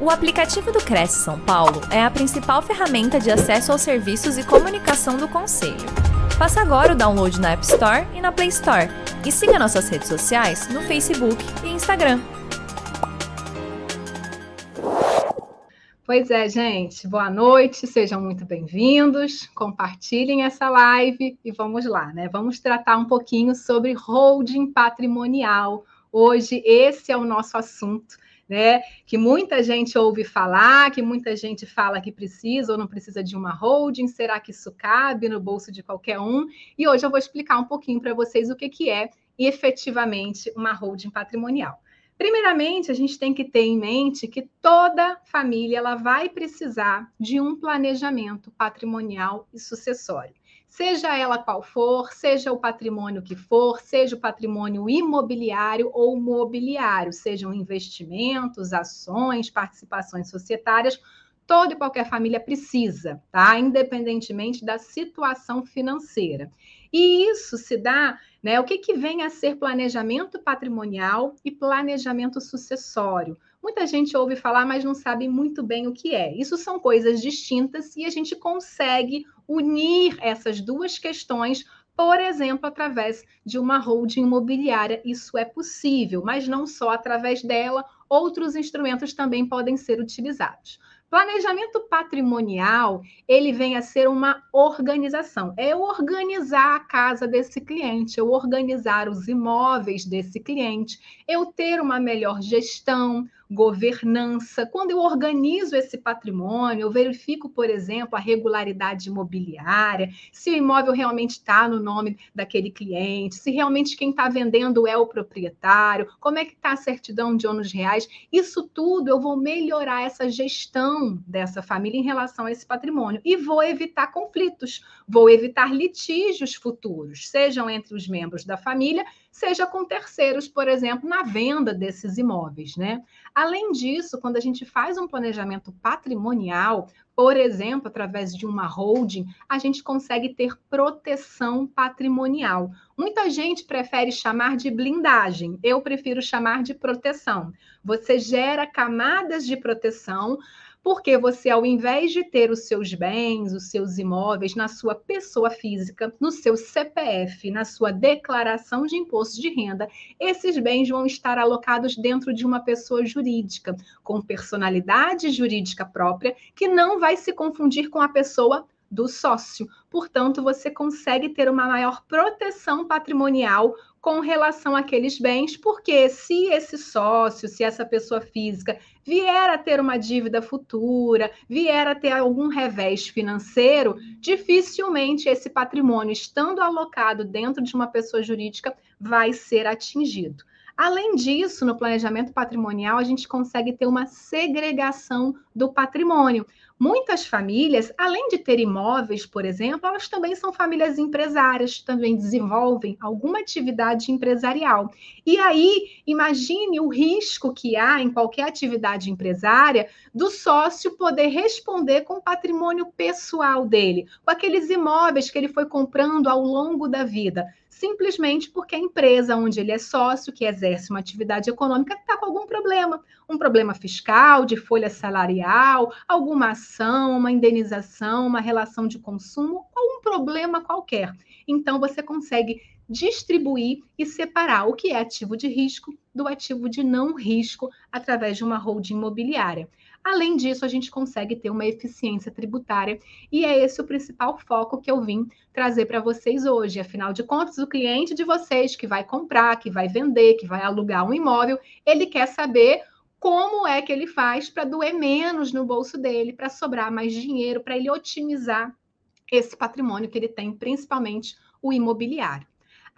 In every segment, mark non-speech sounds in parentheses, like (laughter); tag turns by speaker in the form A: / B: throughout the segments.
A: O aplicativo do Cresce São Paulo é a principal ferramenta de acesso aos serviços e comunicação do Conselho. Faça agora o download na App Store e na Play Store. E siga nossas redes sociais no Facebook e Instagram.
B: Pois é, gente. Boa noite, sejam muito bem-vindos. Compartilhem essa live e vamos lá, né? Vamos tratar um pouquinho sobre holding patrimonial. Hoje, esse é o nosso assunto né? Que muita gente ouve falar, que muita gente fala que precisa ou não precisa de uma holding. Será que isso cabe no bolso de qualquer um? E hoje eu vou explicar um pouquinho para vocês o que, que é efetivamente uma holding patrimonial. Primeiramente, a gente tem que ter em mente que toda família ela vai precisar de um planejamento patrimonial e sucessório seja ela qual for, seja o patrimônio que for, seja o patrimônio imobiliário ou mobiliário, sejam investimentos, ações, participações societárias, toda e qualquer família precisa, tá? Independentemente da situação financeira. E isso se dá, né? O que, que vem a ser planejamento patrimonial e planejamento sucessório? Muita gente ouve falar, mas não sabe muito bem o que é. Isso são coisas distintas e a gente consegue unir essas duas questões, por exemplo, através de uma holding imobiliária. Isso é possível, mas não só através dela, outros instrumentos também podem ser utilizados. Planejamento patrimonial, ele vem a ser uma organização. É organizar a casa desse cliente, eu organizar os imóveis desse cliente, eu ter uma melhor gestão, governança. Quando eu organizo esse patrimônio, eu verifico, por exemplo, a regularidade imobiliária, se o imóvel realmente está no nome daquele cliente, se realmente quem está vendendo é o proprietário, como é que está a certidão de ônus reais. Isso tudo eu vou melhorar essa gestão dessa família em relação a esse patrimônio e vou evitar conflitos, vou evitar litígios futuros, sejam entre os membros da família, seja com terceiros, por exemplo, na venda desses imóveis, né? Além disso, quando a gente faz um planejamento patrimonial, por exemplo, através de uma holding, a gente consegue ter proteção patrimonial. Muita gente prefere chamar de blindagem, eu prefiro chamar de proteção. Você gera camadas de proteção porque você, ao invés de ter os seus bens, os seus imóveis na sua pessoa física, no seu CPF, na sua declaração de imposto de renda, esses bens vão estar alocados dentro de uma pessoa jurídica, com personalidade jurídica própria, que não vai se confundir com a pessoa do sócio. Portanto, você consegue ter uma maior proteção patrimonial com relação àqueles bens, porque se esse sócio, se essa pessoa física vier a ter uma dívida futura, vier a ter algum revés financeiro, dificilmente esse patrimônio, estando alocado dentro de uma pessoa jurídica, vai ser atingido. Além disso, no planejamento patrimonial, a gente consegue ter uma segregação do patrimônio. Muitas famílias, além de ter imóveis, por exemplo, elas também são famílias empresárias, também desenvolvem alguma atividade empresarial. E aí, imagine o risco que há em qualquer atividade empresária do sócio poder responder com o patrimônio pessoal dele, com aqueles imóveis que ele foi comprando ao longo da vida simplesmente porque a empresa onde ele é sócio, que exerce uma atividade econômica, está com algum problema. Um problema fiscal, de folha salarial, alguma ação, uma indenização, uma relação de consumo, ou um problema qualquer. Então, você consegue distribuir e separar o que é ativo de risco do ativo de não risco através de uma holding imobiliária. Além disso, a gente consegue ter uma eficiência tributária e é esse o principal foco que eu vim trazer para vocês hoje. Afinal de contas, o cliente de vocês que vai comprar, que vai vender, que vai alugar um imóvel, ele quer saber como é que ele faz para doer menos no bolso dele, para sobrar mais dinheiro, para ele otimizar esse patrimônio que ele tem, principalmente o imobiliário.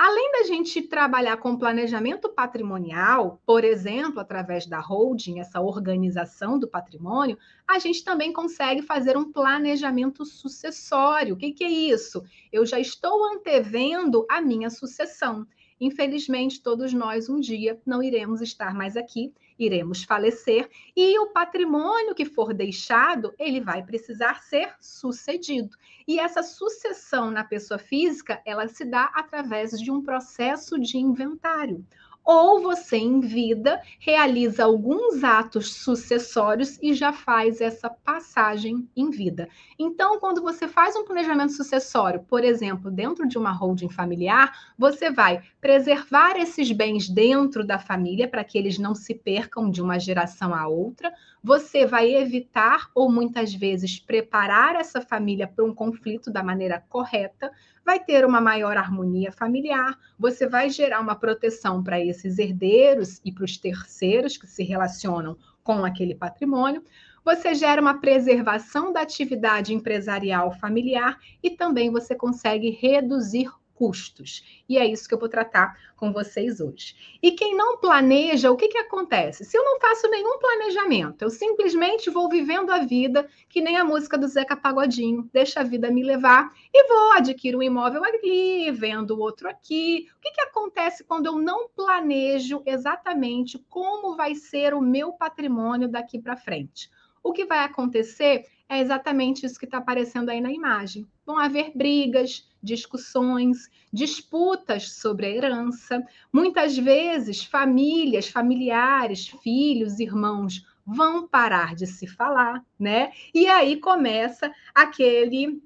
B: Além da gente trabalhar com planejamento patrimonial, por exemplo, através da holding, essa organização do patrimônio, a gente também consegue fazer um planejamento sucessório. O que, que é isso? Eu já estou antevendo a minha sucessão. Infelizmente, todos nós um dia não iremos estar mais aqui iremos falecer e o patrimônio que for deixado, ele vai precisar ser sucedido. E essa sucessão na pessoa física, ela se dá através de um processo de inventário ou você em vida realiza alguns atos sucessórios e já faz essa passagem em vida. Então, quando você faz um planejamento sucessório, por exemplo, dentro de uma holding familiar, você vai preservar esses bens dentro da família para que eles não se percam de uma geração a outra. Você vai evitar ou muitas vezes preparar essa família para um conflito da maneira correta vai ter uma maior harmonia familiar, você vai gerar uma proteção para esses herdeiros e para os terceiros que se relacionam com aquele patrimônio, você gera uma preservação da atividade empresarial familiar e também você consegue reduzir custos. E é isso que eu vou tratar com vocês hoje. E quem não planeja, o que, que acontece? Se eu não faço nenhum planejamento, eu simplesmente vou vivendo a vida, que nem a música do Zeca Pagodinho, deixa a vida me levar e vou adquirir um imóvel ali, vendo outro aqui. O que, que acontece quando eu não planejo exatamente como vai ser o meu patrimônio daqui para frente? O que vai acontecer é exatamente isso que está aparecendo aí na imagem. Vão haver brigas, discussões, disputas sobre a herança. Muitas vezes, famílias, familiares, filhos, irmãos vão parar de se falar, né? E aí começa aquele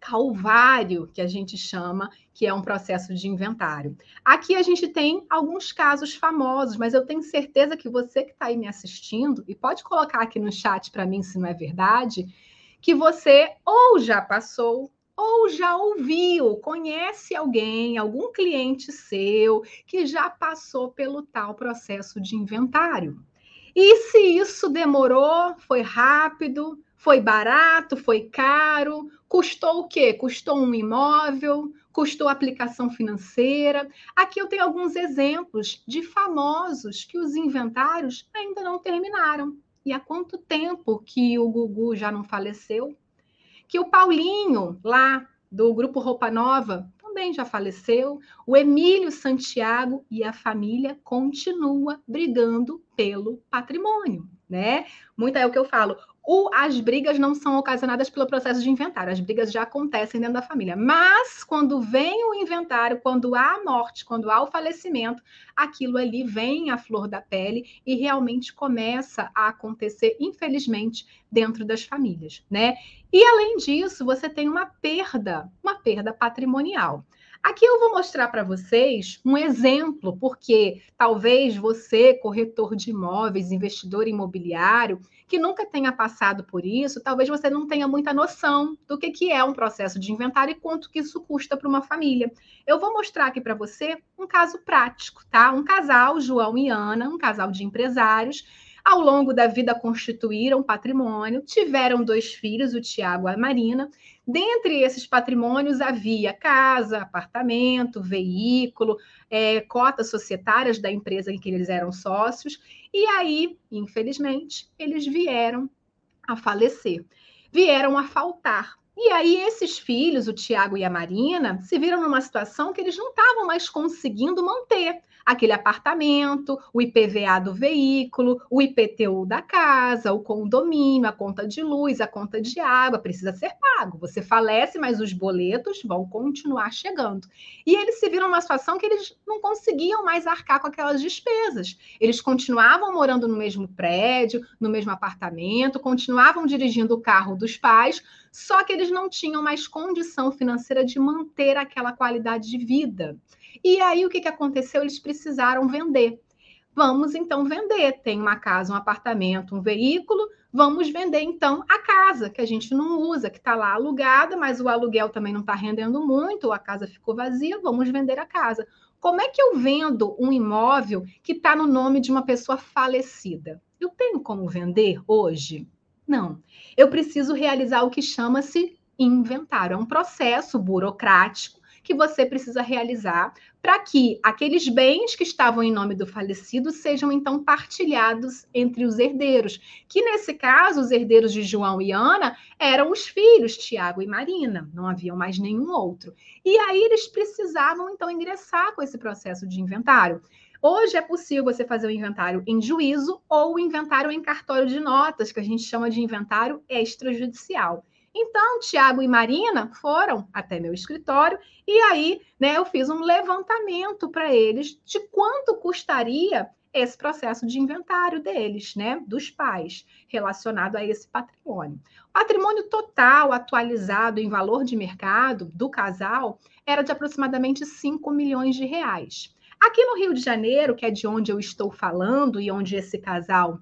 B: calvário que a gente chama, que é um processo de inventário. Aqui a gente tem alguns casos famosos, mas eu tenho certeza que você que está aí me assistindo, e pode colocar aqui no chat para mim se não é verdade, que você ou já passou ou já ouviu, conhece alguém, algum cliente seu que já passou pelo tal processo de inventário. E se isso demorou, foi rápido, foi barato, foi caro, custou o quê? Custou um imóvel, custou aplicação financeira. Aqui eu tenho alguns exemplos de famosos que os inventários ainda não terminaram. E há quanto tempo que o Gugu já não faleceu? Que o Paulinho, lá do grupo Roupa Nova, também já faleceu. O Emílio Santiago e a família continua brigando pelo patrimônio, né? Muito é o que eu falo. O, as brigas não são ocasionadas pelo processo de inventário, as brigas já acontecem dentro da família. Mas quando vem o inventário, quando há a morte, quando há o falecimento, aquilo ali vem à flor da pele e realmente começa a acontecer, infelizmente, dentro das famílias, né? E além disso, você tem uma perda, uma perda patrimonial. Aqui eu vou mostrar para vocês um exemplo, porque talvez você, corretor de imóveis, investidor imobiliário, que nunca tenha passado por isso, talvez você não tenha muita noção do que, que é um processo de inventário e quanto que isso custa para uma família. Eu vou mostrar aqui para você um caso prático, tá? Um casal, João e Ana, um casal de empresários, ao longo da vida constituíram patrimônio, tiveram dois filhos, o Tiago e a Marina. Dentre esses patrimônios havia casa, apartamento, veículo, é, cotas societárias da empresa em que eles eram sócios. E aí, infelizmente, eles vieram a falecer, vieram a faltar. E aí, esses filhos, o Tiago e a Marina, se viram numa situação que eles não estavam mais conseguindo manter aquele apartamento, o IPVA do veículo, o IPTU da casa, o condomínio, a conta de luz, a conta de água, precisa ser pago. Você falece, mas os boletos vão continuar chegando. E eles se viram numa situação que eles não conseguiam mais arcar com aquelas despesas. Eles continuavam morando no mesmo prédio, no mesmo apartamento, continuavam dirigindo o carro dos pais, só que eles não tinham mais condição financeira de manter aquela qualidade de vida. E aí o que, que aconteceu? Eles precisaram vender. Vamos então vender. Tem uma casa, um apartamento, um veículo. Vamos vender então a casa, que a gente não usa, que está lá alugada, mas o aluguel também não está rendendo muito, a casa ficou vazia. Vamos vender a casa. Como é que eu vendo um imóvel que está no nome de uma pessoa falecida? Eu tenho como vender hoje? Não. Eu preciso realizar o que chama-se inventário. É um processo burocrático que você precisa realizar para que aqueles bens que estavam em nome do falecido sejam então partilhados entre os herdeiros, que nesse caso os herdeiros de João e Ana eram os filhos Tiago e Marina, não havia mais nenhum outro. E aí eles precisavam então ingressar com esse processo de inventário. Hoje é possível você fazer o inventário em juízo ou o inventário em cartório de notas, que a gente chama de inventário extrajudicial. Então, Tiago e Marina foram até meu escritório e aí, né, eu fiz um levantamento para eles de quanto custaria esse processo de inventário deles, né, dos pais, relacionado a esse patrimônio. O patrimônio total atualizado em valor de mercado do casal era de aproximadamente 5 milhões de reais. Aqui no Rio de Janeiro, que é de onde eu estou falando e onde esse casal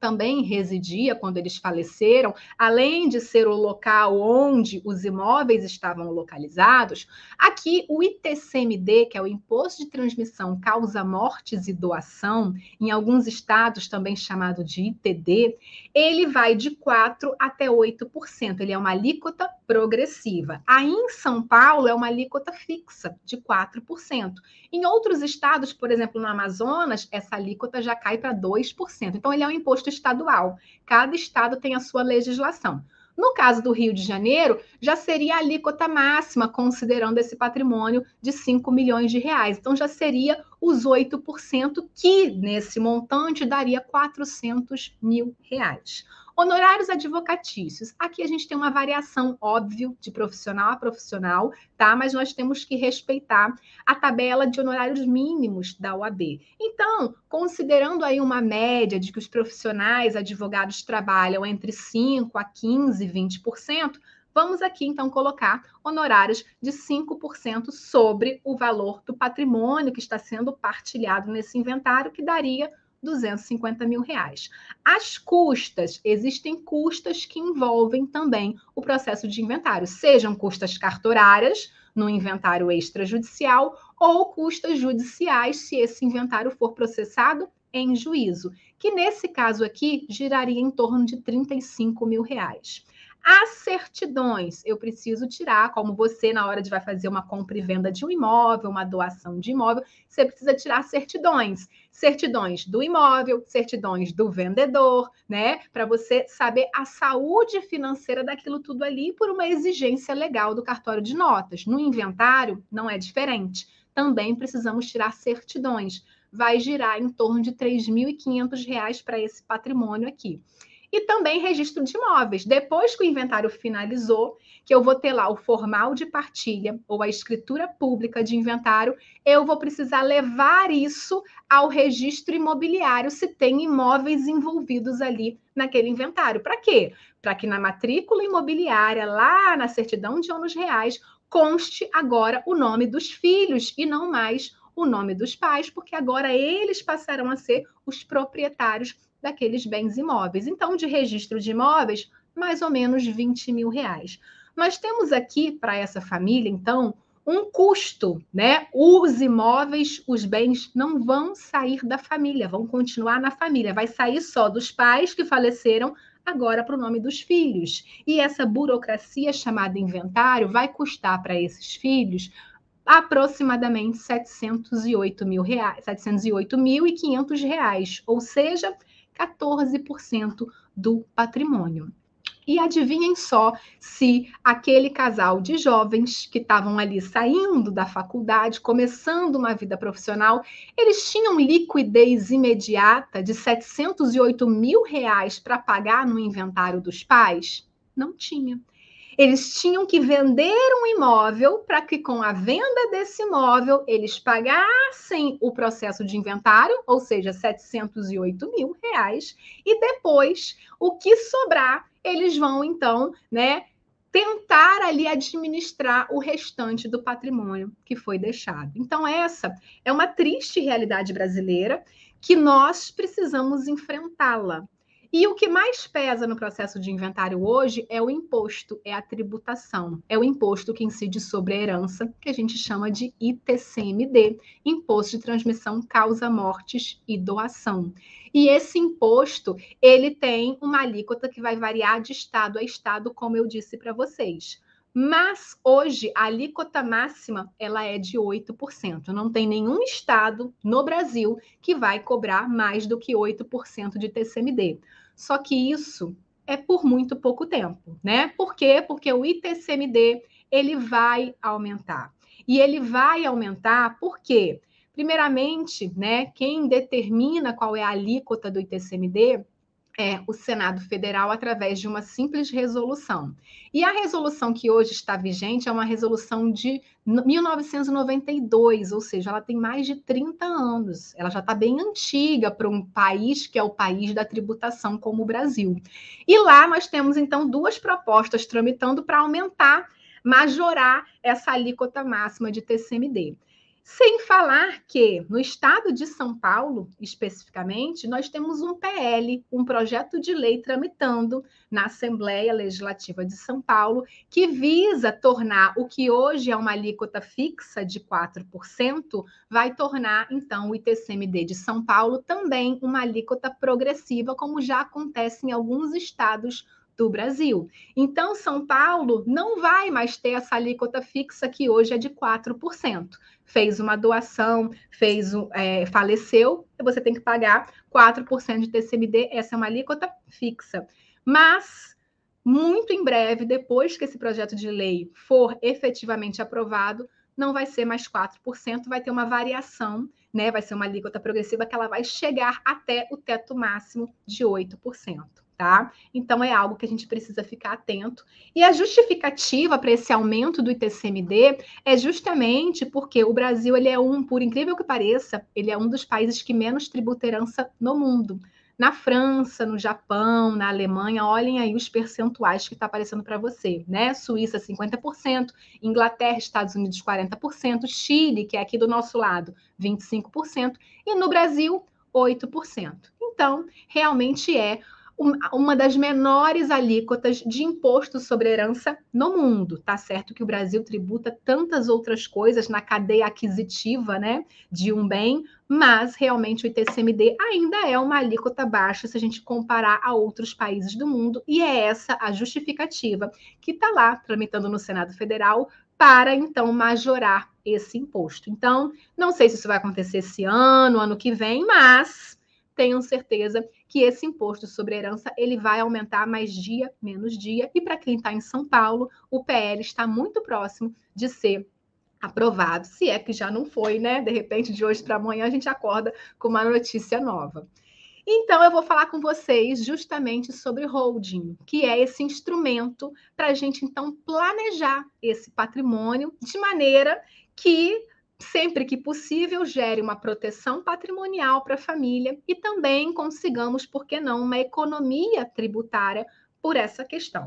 B: também residia quando eles faleceram, além de ser o local onde os imóveis estavam localizados, aqui o ITCMD, que é o Imposto de Transmissão Causa Mortes e Doação, em alguns estados também chamado de ITD, ele vai de 4 até 8%. Ele é uma alíquota progressiva. Aí em São Paulo é uma alíquota fixa de 4%. Em outros estados, por exemplo, no Amazonas, essa alíquota já cai para 2%. Então ele é um imposto estadual. Cada estado tem a sua legislação. No caso do Rio de Janeiro, já seria a alíquota máxima, considerando esse patrimônio de 5 milhões de reais. Então, já seria os 8%, que nesse montante daria 400 mil reais. Honorários advocatícios. Aqui a gente tem uma variação, óbvio, de profissional a profissional, tá? Mas nós temos que respeitar a tabela de honorários mínimos da OAB. Então, considerando aí uma média de que os profissionais advogados trabalham entre 5 a 15, 20%, Vamos aqui então colocar honorários de 5% sobre o valor do patrimônio que está sendo partilhado nesse inventário, que daria 250 mil reais. As custas, existem custas que envolvem também o processo de inventário, sejam custas cartorárias no inventário extrajudicial ou custas judiciais se esse inventário for processado em juízo, que nesse caso aqui giraria em torno de 35 mil reais. As certidões, eu preciso tirar, como você, na hora de vai fazer uma compra e venda de um imóvel, uma doação de imóvel, você precisa tirar certidões. Certidões do imóvel, certidões do vendedor, né? Para você saber a saúde financeira daquilo tudo ali por uma exigência legal do cartório de notas. No inventário, não é diferente. Também precisamos tirar certidões. Vai girar em torno de R$ 3.500 para esse patrimônio aqui e também registro de imóveis. Depois que o inventário finalizou, que eu vou ter lá o formal de partilha ou a escritura pública de inventário, eu vou precisar levar isso ao registro imobiliário se tem imóveis envolvidos ali naquele inventário. Para quê? Para que na matrícula imobiliária, lá na certidão de ônus reais, conste agora o nome dos filhos e não mais o nome dos pais, porque agora eles passarão a ser os proprietários daqueles bens imóveis. Então, de registro de imóveis, mais ou menos 20 mil reais. Nós temos aqui para essa família, então, um custo, né? Os imóveis, os bens não vão sair da família, vão continuar na família, vai sair só dos pais que faleceram agora para o nome dos filhos. E essa burocracia chamada inventário vai custar para esses filhos aproximadamente 708 mil reais, 708.500 reais, ou seja, 14% do patrimônio. E adivinhem só se aquele casal de jovens que estavam ali saindo da faculdade, começando uma vida profissional, eles tinham liquidez imediata de 708 mil reais para pagar no inventário dos pais? Não tinha. Eles tinham que vender um imóvel para que, com a venda desse imóvel, eles pagassem o processo de inventário, ou seja, 708 mil reais, e depois o que sobrar, eles vão então, né? Tentar ali administrar o restante do patrimônio que foi deixado. Então, essa é uma triste realidade brasileira que nós precisamos enfrentá-la. E o que mais pesa no processo de inventário hoje é o imposto, é a tributação. É o imposto que incide sobre a herança, que a gente chama de ITCMD, Imposto de Transmissão Causa Mortes e Doação. E esse imposto, ele tem uma alíquota que vai variar de estado a estado, como eu disse para vocês. Mas hoje a alíquota máxima ela é de 8%. Não tem nenhum estado no Brasil que vai cobrar mais do que 8% de TCMD. Só que isso é por muito pouco tempo, né? Por quê? Porque o ITCMD ele vai aumentar. E ele vai aumentar porque, primeiramente, né, quem determina qual é a alíquota do ITCMD é o Senado Federal através de uma simples resolução. E a resolução que hoje está vigente é uma resolução de 1992, ou seja, ela tem mais de 30 anos. Ela já está bem antiga para um país que é o país da tributação como o Brasil. E lá nós temos então duas propostas tramitando para aumentar, majorar essa alíquota máxima de TCMD. Sem falar que no estado de São Paulo, especificamente, nós temos um PL, um projeto de lei tramitando na Assembleia Legislativa de São Paulo, que visa tornar o que hoje é uma alíquota fixa de 4%, vai tornar então o ITCMD de São Paulo também uma alíquota progressiva, como já acontece em alguns estados do Brasil. Então, São Paulo não vai mais ter essa alíquota fixa que hoje é de 4%. Fez uma doação, fez é, faleceu, você tem que pagar 4% de TCMD, essa é uma alíquota fixa. Mas, muito em breve, depois que esse projeto de lei for efetivamente aprovado, não vai ser mais 4%, vai ter uma variação, né? Vai ser uma alíquota progressiva que ela vai chegar até o teto máximo de 8% tá? Então é algo que a gente precisa ficar atento. E a justificativa para esse aumento do ITCMD é justamente porque o Brasil ele é um, por incrível que pareça, ele é um dos países que menos tributa herança no mundo. Na França, no Japão, na Alemanha, olhem aí os percentuais que está aparecendo para você, né? Suíça, 50%, Inglaterra, Estados Unidos, 40%, Chile, que é aqui do nosso lado, 25%, e no Brasil, 8%. Então, realmente é uma das menores alíquotas de imposto sobre herança no mundo. Tá certo que o Brasil tributa tantas outras coisas na cadeia aquisitiva, né, de um bem, mas realmente o ITCMD ainda é uma alíquota baixa se a gente comparar a outros países do mundo, e é essa a justificativa que está lá tramitando no Senado Federal para então majorar esse imposto. Então, não sei se isso vai acontecer esse ano, ano que vem, mas tenham certeza que esse imposto sobre herança ele vai aumentar mais dia, menos dia. E para quem está em São Paulo, o PL está muito próximo de ser aprovado, se é que já não foi, né? De repente, de hoje para amanhã, a gente acorda com uma notícia nova. Então, eu vou falar com vocês justamente sobre holding, que é esse instrumento para a gente, então, planejar esse patrimônio de maneira que sempre que possível, gere uma proteção patrimonial para a família e também consigamos, por que não, uma economia tributária por essa questão.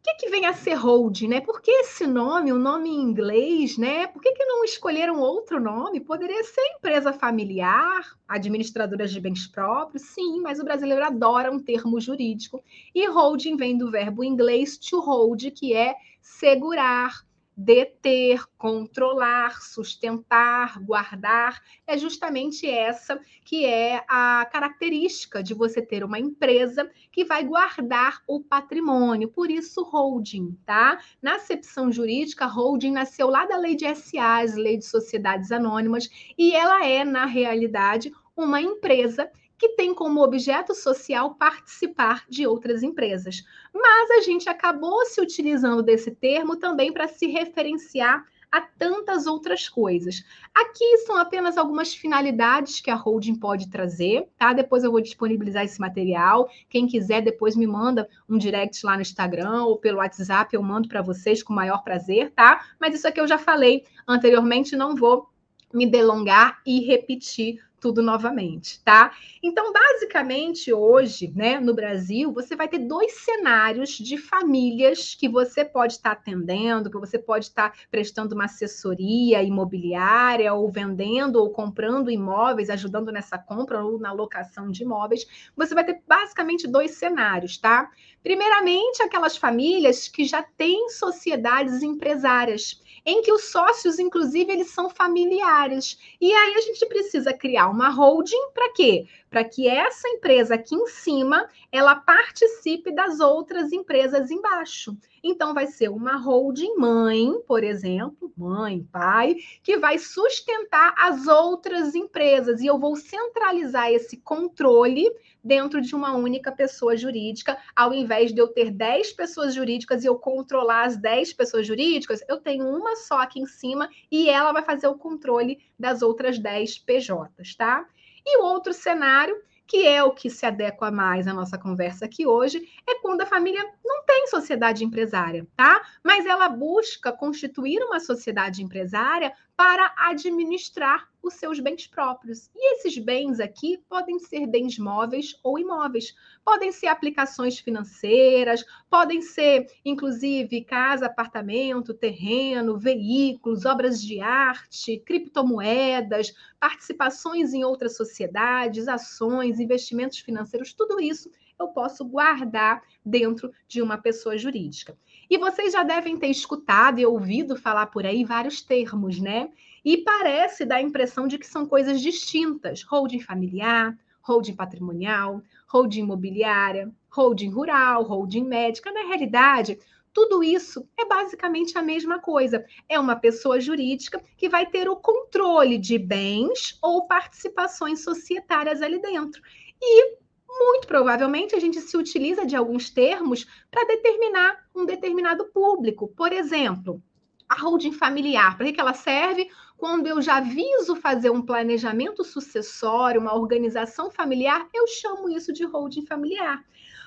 B: O que, que vem a ser holding, né? Por que esse nome, o nome em inglês, né? Por que, que não escolheram outro nome? Poderia ser empresa familiar, administradora de bens próprios, sim, mas o brasileiro adora um termo jurídico. E holding vem do verbo inglês to hold, que é segurar, deter, controlar, sustentar, guardar, é justamente essa que é a característica de você ter uma empresa que vai guardar o patrimônio, por isso holding, tá? Na acepção jurídica, holding nasceu lá da lei de SAs, lei de sociedades anônimas, e ela é, na realidade, uma empresa que tem como objeto social participar de outras empresas. Mas a gente acabou se utilizando desse termo também para se referenciar a tantas outras coisas. Aqui são apenas algumas finalidades que a holding pode trazer, tá? Depois eu vou disponibilizar esse material. Quem quiser, depois me manda um direct lá no Instagram ou pelo WhatsApp, eu mando para vocês com o maior prazer, tá? Mas isso aqui eu já falei anteriormente, não vou me delongar e repetir tudo novamente, tá? Então, basicamente, hoje, né, no Brasil, você vai ter dois cenários de famílias que você pode estar atendendo, que você pode estar prestando uma assessoria imobiliária, ou vendendo, ou comprando imóveis, ajudando nessa compra ou na locação de imóveis. Você vai ter basicamente dois cenários, tá? Primeiramente, aquelas famílias que já têm sociedades empresárias em que os sócios, inclusive, eles são familiares. E aí a gente precisa criar uma holding para quê? Para que essa empresa aqui em cima ela participe das outras empresas embaixo. Então vai ser uma holding mãe, por exemplo, mãe, pai, que vai sustentar as outras empresas e eu vou centralizar esse controle dentro de uma única pessoa jurídica, ao invés de eu ter 10 pessoas jurídicas e eu controlar as 10 pessoas jurídicas, eu tenho uma só aqui em cima e ela vai fazer o controle das outras 10 PJs, tá? E o outro cenário que é o que se adequa mais à nossa conversa aqui hoje, é quando a família não tem sociedade empresária, tá? Mas ela busca constituir uma sociedade empresária para administrar os seus bens próprios. E esses bens aqui podem ser bens móveis ou imóveis, podem ser aplicações financeiras, podem ser, inclusive, casa, apartamento, terreno, veículos, obras de arte, criptomoedas, participações em outras sociedades, ações, investimentos financeiros, tudo isso eu posso guardar dentro de uma pessoa jurídica. E vocês já devem ter escutado e ouvido falar por aí vários termos, né? E parece dar a impressão de que são coisas distintas: holding familiar, holding patrimonial, holding imobiliária, holding rural, holding médica. Na realidade, tudo isso é basicamente a mesma coisa. É uma pessoa jurídica que vai ter o controle de bens ou participações societárias ali dentro. E muito provavelmente a gente se utiliza de alguns termos para determinar um determinado público. Por exemplo, a holding familiar, para que ela serve? Quando eu já viso fazer um planejamento sucessório, uma organização familiar, eu chamo isso de holding familiar.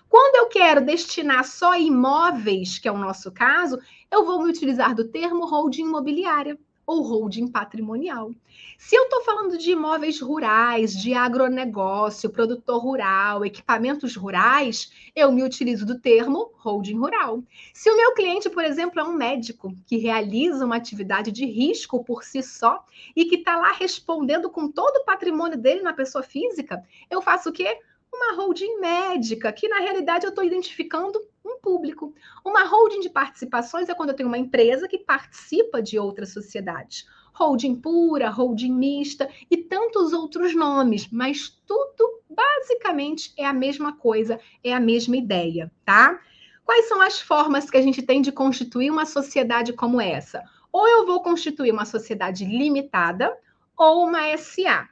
B: Quando eu quero destinar só imóveis, que é o nosso caso, eu vou me utilizar do termo holding imobiliária ou holding patrimonial. Se eu estou falando de imóveis rurais, de agronegócio, produtor rural, equipamentos rurais, eu me utilizo do termo holding rural. Se o meu cliente, por exemplo, é um médico que realiza uma atividade de risco por si só e que está lá respondendo com todo o patrimônio dele na pessoa física, eu faço o quê? Uma holding médica, que na realidade eu estou identificando um público. Uma holding de participações é quando eu tenho uma empresa que participa de outras sociedades. Holding pura, holding mista e tantos outros nomes, mas tudo basicamente é a mesma coisa, é a mesma ideia, tá? Quais são as formas que a gente tem de constituir uma sociedade como essa? Ou eu vou constituir uma sociedade limitada ou uma SA.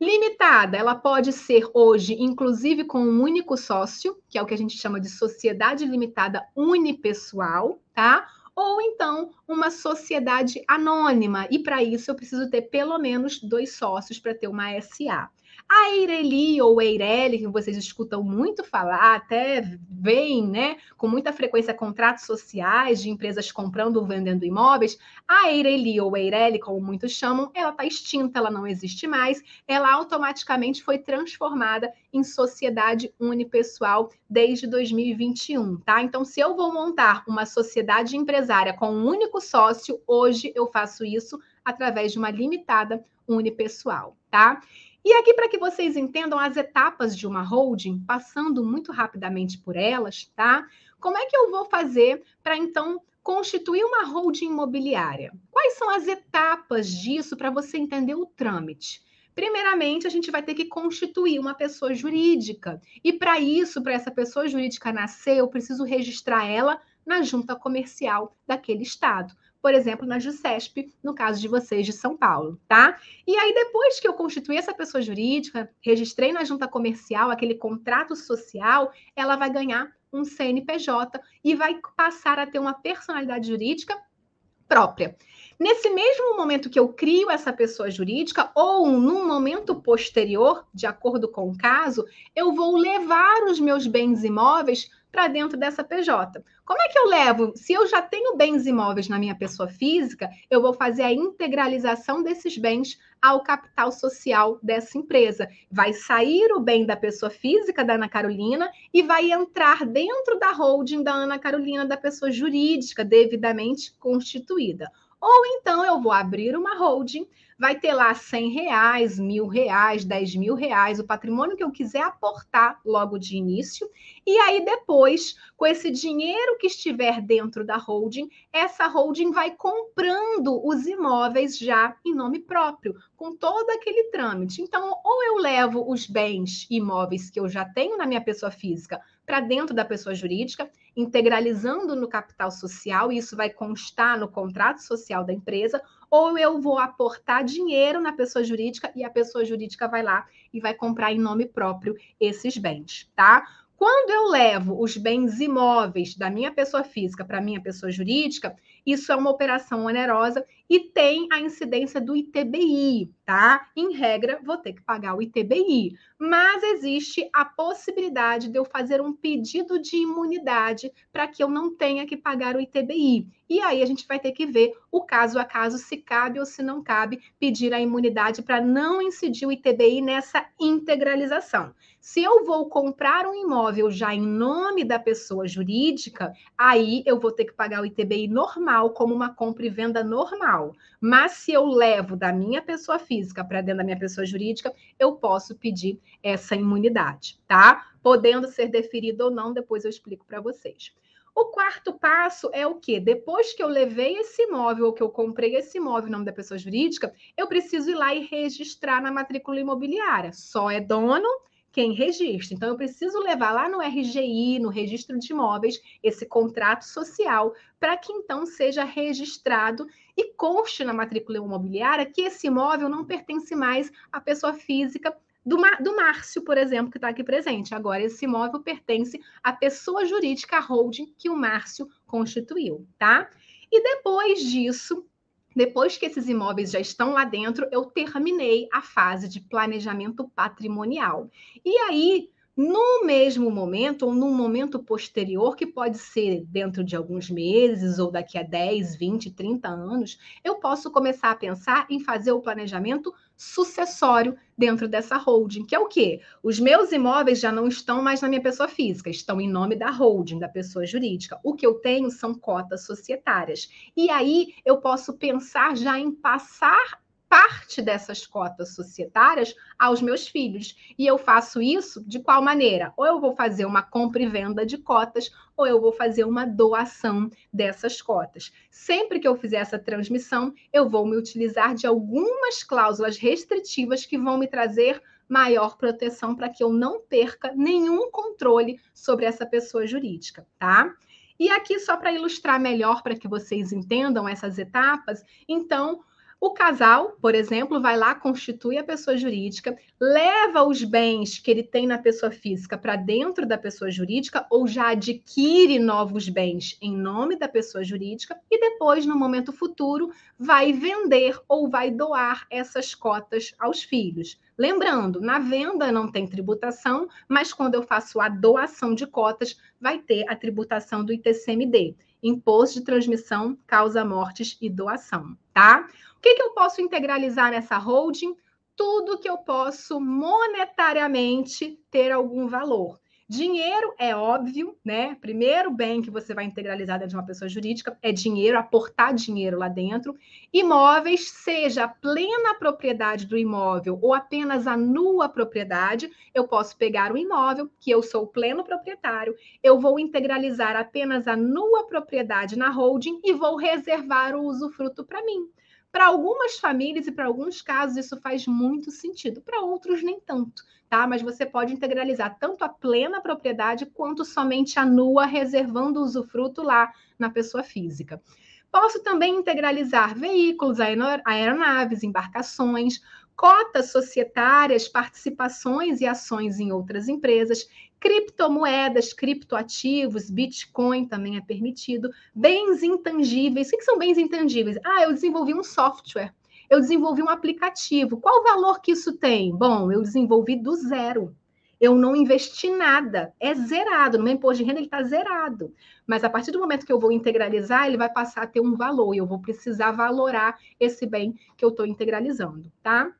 B: Limitada, ela pode ser hoje, inclusive, com um único sócio, que é o que a gente chama de sociedade limitada unipessoal, tá? Ou então uma sociedade anônima, e para isso eu preciso ter pelo menos dois sócios para ter uma SA. A Eireli ou Eireli, que vocês escutam muito falar, até veem né, com muita frequência contratos sociais de empresas comprando ou vendendo imóveis, a Eireli ou Eireli, como muitos chamam, ela está extinta, ela não existe mais, ela automaticamente foi transformada em sociedade unipessoal desde 2021, tá? Então, se eu vou montar uma sociedade empresária com um único sócio, hoje eu faço isso através de uma limitada unipessoal, tá? E aqui, para que vocês entendam as etapas de uma holding, passando muito rapidamente por elas, tá? Como é que eu vou fazer para então constituir uma holding imobiliária? Quais são as etapas disso para você entender o trâmite? Primeiramente, a gente vai ter que constituir uma pessoa jurídica. E para isso, para essa pessoa jurídica nascer, eu preciso registrar ela na junta comercial daquele estado por exemplo, na JUSESP, no caso de vocês de São Paulo, tá? E aí, depois que eu constituí essa pessoa jurídica, registrei na junta comercial aquele contrato social, ela vai ganhar um CNPJ e vai passar a ter uma personalidade jurídica própria. Nesse mesmo momento que eu crio essa pessoa jurídica, ou num momento posterior, de acordo com o caso, eu vou levar os meus bens imóveis para dentro dessa PJ. Como é que eu levo? Se eu já tenho bens imóveis na minha pessoa física, eu vou fazer a integralização desses bens ao capital social dessa empresa. Vai sair o bem da pessoa física da Ana Carolina e vai entrar dentro da holding da Ana Carolina, da pessoa jurídica devidamente constituída. Ou então eu vou abrir uma holding vai ter lá 100 reais, mil reais, 10 mil reais, o patrimônio que eu quiser aportar logo de início. E aí, depois, com esse dinheiro que estiver dentro da holding, essa holding vai comprando os imóveis já em nome próprio, com todo aquele trâmite. Então, ou eu levo os bens imóveis que eu já tenho na minha pessoa física para dentro da pessoa jurídica, integralizando no capital social, e isso vai constar no contrato social da empresa, ou eu vou aportar dinheiro na pessoa jurídica e a pessoa jurídica vai lá e vai comprar em nome próprio esses bens, tá? Quando eu levo os bens imóveis da minha pessoa física para minha pessoa jurídica, isso é uma operação onerosa e tem a incidência do ITBI, tá? Em regra, vou ter que pagar o ITBI, mas existe a possibilidade de eu fazer um pedido de imunidade para que eu não tenha que pagar o ITBI. E aí a gente vai ter que ver o caso a caso se cabe ou se não cabe pedir a imunidade para não incidir o ITBI nessa integralização. Se eu vou comprar um imóvel já em nome da pessoa jurídica, aí eu vou ter que pagar o ITBI normal, como uma compra e venda normal. Mas se eu levo da minha pessoa física para dentro da minha pessoa jurídica, eu posso pedir essa imunidade, tá? Podendo ser deferido ou não, depois eu explico para vocês. O quarto passo é o quê? Depois que eu levei esse imóvel ou que eu comprei esse imóvel em nome da pessoa jurídica, eu preciso ir lá e registrar na matrícula imobiliária. Só é dono quem registra. Então, eu preciso levar lá no RGI, no registro de imóveis, esse contrato social, para que então seja registrado e conste na matrícula imobiliária que esse imóvel não pertence mais à pessoa física do, do Márcio, por exemplo, que está aqui presente. Agora, esse imóvel pertence à pessoa jurídica, holding, que o Márcio constituiu, tá? E depois disso, depois que esses imóveis já estão lá dentro, eu terminei a fase de planejamento patrimonial. E aí, no mesmo momento, ou num momento posterior, que pode ser dentro de alguns meses, ou daqui a 10, 20, 30 anos, eu posso começar a pensar em fazer o planejamento sucessório dentro dessa holding, que é o quê? Os meus imóveis já não estão mais na minha pessoa física, estão em nome da holding, da pessoa jurídica. O que eu tenho são cotas societárias. E aí eu posso pensar já em passar parte dessas cotas societárias aos meus filhos. E eu faço isso de qual maneira? Ou eu vou fazer uma compra e venda de cotas, ou eu vou fazer uma doação dessas cotas. Sempre que eu fizer essa transmissão, eu vou me utilizar de algumas cláusulas restritivas que vão me trazer maior proteção para que eu não perca nenhum controle sobre essa pessoa jurídica, tá? E aqui, só para ilustrar melhor, para que vocês entendam essas etapas, então, o casal, por exemplo, vai lá, constitui a pessoa jurídica, leva os bens que ele tem na pessoa física para dentro da pessoa jurídica ou já adquire novos bens em nome da pessoa jurídica e depois, no momento futuro, vai vender ou vai doar essas cotas aos filhos. Lembrando, na venda não tem tributação, mas quando eu faço a doação de cotas, vai ter a tributação do ITCMD, Imposto de Transmissão, Causa Mortes e Doação, tá? O que, que eu posso integralizar nessa holding? Tudo que eu posso monetariamente ter algum valor. Dinheiro é óbvio, né? Primeiro bem que você vai integralizar dentro de uma pessoa jurídica é dinheiro, aportar dinheiro lá dentro. Imóveis, seja a plena propriedade do imóvel ou apenas a nua propriedade, eu posso pegar o imóvel, que eu sou o pleno proprietário, eu vou integralizar apenas a nua propriedade na holding e vou reservar o usufruto para mim. Para algumas famílias e para alguns casos isso faz muito sentido, para outros nem tanto, tá? Mas você pode integralizar tanto a plena propriedade quanto somente a nua, reservando o usufruto lá na pessoa física. Posso também integralizar veículos, aeronaves, embarcações, cotas societárias, participações e ações em outras empresas, criptomoedas, criptoativos, Bitcoin também é permitido, bens intangíveis. O que são bens intangíveis? Ah, eu desenvolvi um software, eu desenvolvi um aplicativo. Qual o valor que isso tem? Bom, eu desenvolvi do zero. Eu não investi nada, é zerado. No meu imposto de renda, ele está zerado. Mas a partir do momento que eu vou integralizar, ele vai passar a ter um valor e eu vou precisar valorar esse bem que eu estou integralizando, tá?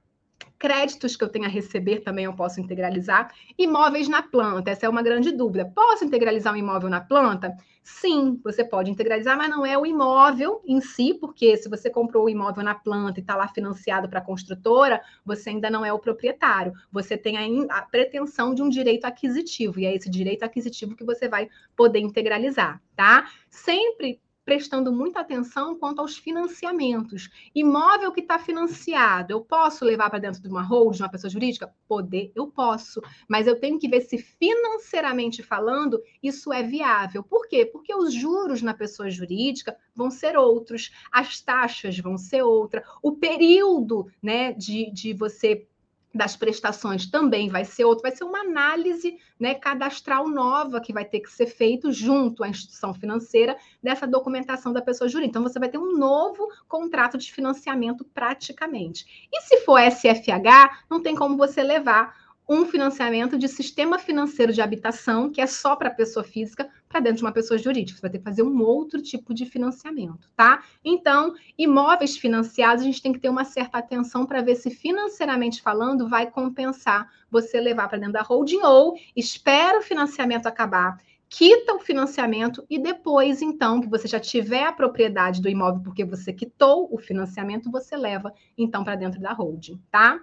B: Créditos que eu tenho a receber também eu posso integralizar. Imóveis na planta, essa é uma grande dúvida. Posso integralizar um imóvel na planta? Sim, você pode integralizar, mas não é o imóvel em si, porque se você comprou o imóvel na planta e está lá financiado para a construtora, você ainda não é o proprietário. Você tem a, a pretensão de um direito aquisitivo, e é esse direito aquisitivo que você vai poder integralizar, tá? Sempre prestando muita atenção quanto aos financiamentos. Imóvel que está financiado, eu posso levar para dentro de uma hold, de uma pessoa jurídica? Poder, eu posso. Mas eu tenho que ver se financeiramente falando, isso é viável. Por quê? Porque os juros na pessoa jurídica vão ser outros, as taxas vão ser outra, o período né, de, de você das prestações também vai ser outro, vai ser uma análise né, cadastral nova que vai ter que ser feito junto à instituição financeira dessa documentação da pessoa jurídica. Então, você vai ter um novo contrato de financiamento praticamente. E se for SFH, não tem como você levar um financiamento de sistema financeiro de habitação, que é só para pessoa física, para dentro de uma pessoa jurídica. Você vai ter que fazer um outro tipo de financiamento, tá? Então, imóveis financiados, a gente tem que ter uma certa atenção para ver se financeiramente falando vai compensar você levar para dentro da holding ou espera o financiamento acabar quita o financiamento e depois, então, que você já tiver a propriedade do imóvel porque você quitou o financiamento, você leva então para dentro da holding, tá?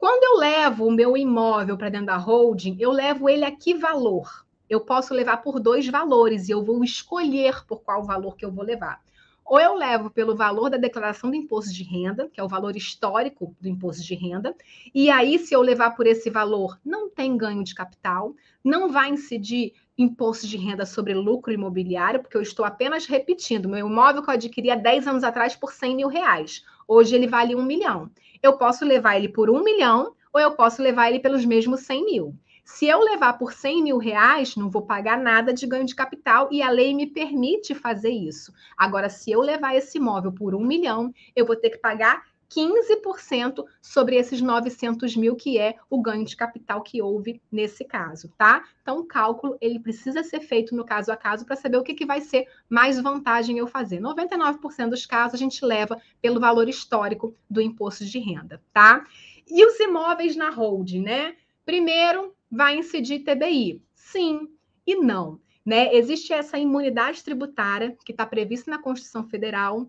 B: Quando eu levo o meu imóvel para dentro da holding, eu levo ele a que valor? Eu posso levar por dois valores e eu vou escolher por qual valor que eu vou levar. Ou eu levo pelo valor da declaração do imposto de renda, que é o valor histórico do imposto de renda, e aí, se eu levar por esse valor, não tem ganho de capital, não vai incidir imposto de renda sobre lucro imobiliário, porque eu estou apenas repetindo. Meu imóvel que eu adquiri há 10 anos atrás por 100 mil reais. Hoje ele vale um milhão. Eu posso levar ele por um milhão ou eu posso levar ele pelos mesmos 100 mil. Se eu levar por 100 mil reais, não vou pagar nada de ganho de capital e a lei me permite fazer isso. Agora, se eu levar esse imóvel por um milhão, eu vou ter que pagar 15% sobre esses 900 mil, que é o ganho de capital que houve nesse caso, tá? Então, o cálculo, ele precisa ser feito no caso a caso para saber o que, que vai ser mais vantagem eu fazer. 99% dos casos a gente leva pelo valor histórico do imposto de renda, tá? E os imóveis na holding, né? Primeiro, vai incidir TBI. Sim e não. Né? Existe essa imunidade tributária que está prevista na Constituição Federal,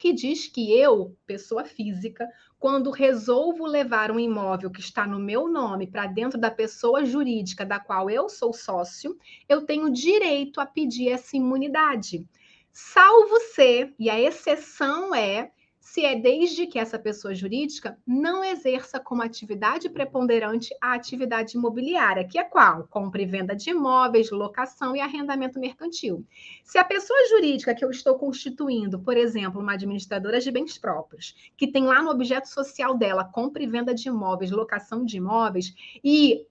B: que diz que eu, pessoa física, quando resolvo levar um imóvel que está no meu nome para dentro da pessoa jurídica da qual eu sou sócio, eu tenho direito a pedir essa imunidade. Salvo ser, e a exceção é se é desde que essa pessoa jurídica não exerça como atividade preponderante a atividade imobiliária, que é qual? Compra e venda de imóveis, locação e arrendamento mercantil. Se a pessoa jurídica que eu estou constituindo, por exemplo, uma administradora de bens próprios, que tem lá no objeto social dela compra e venda de imóveis, locação de imóveis, e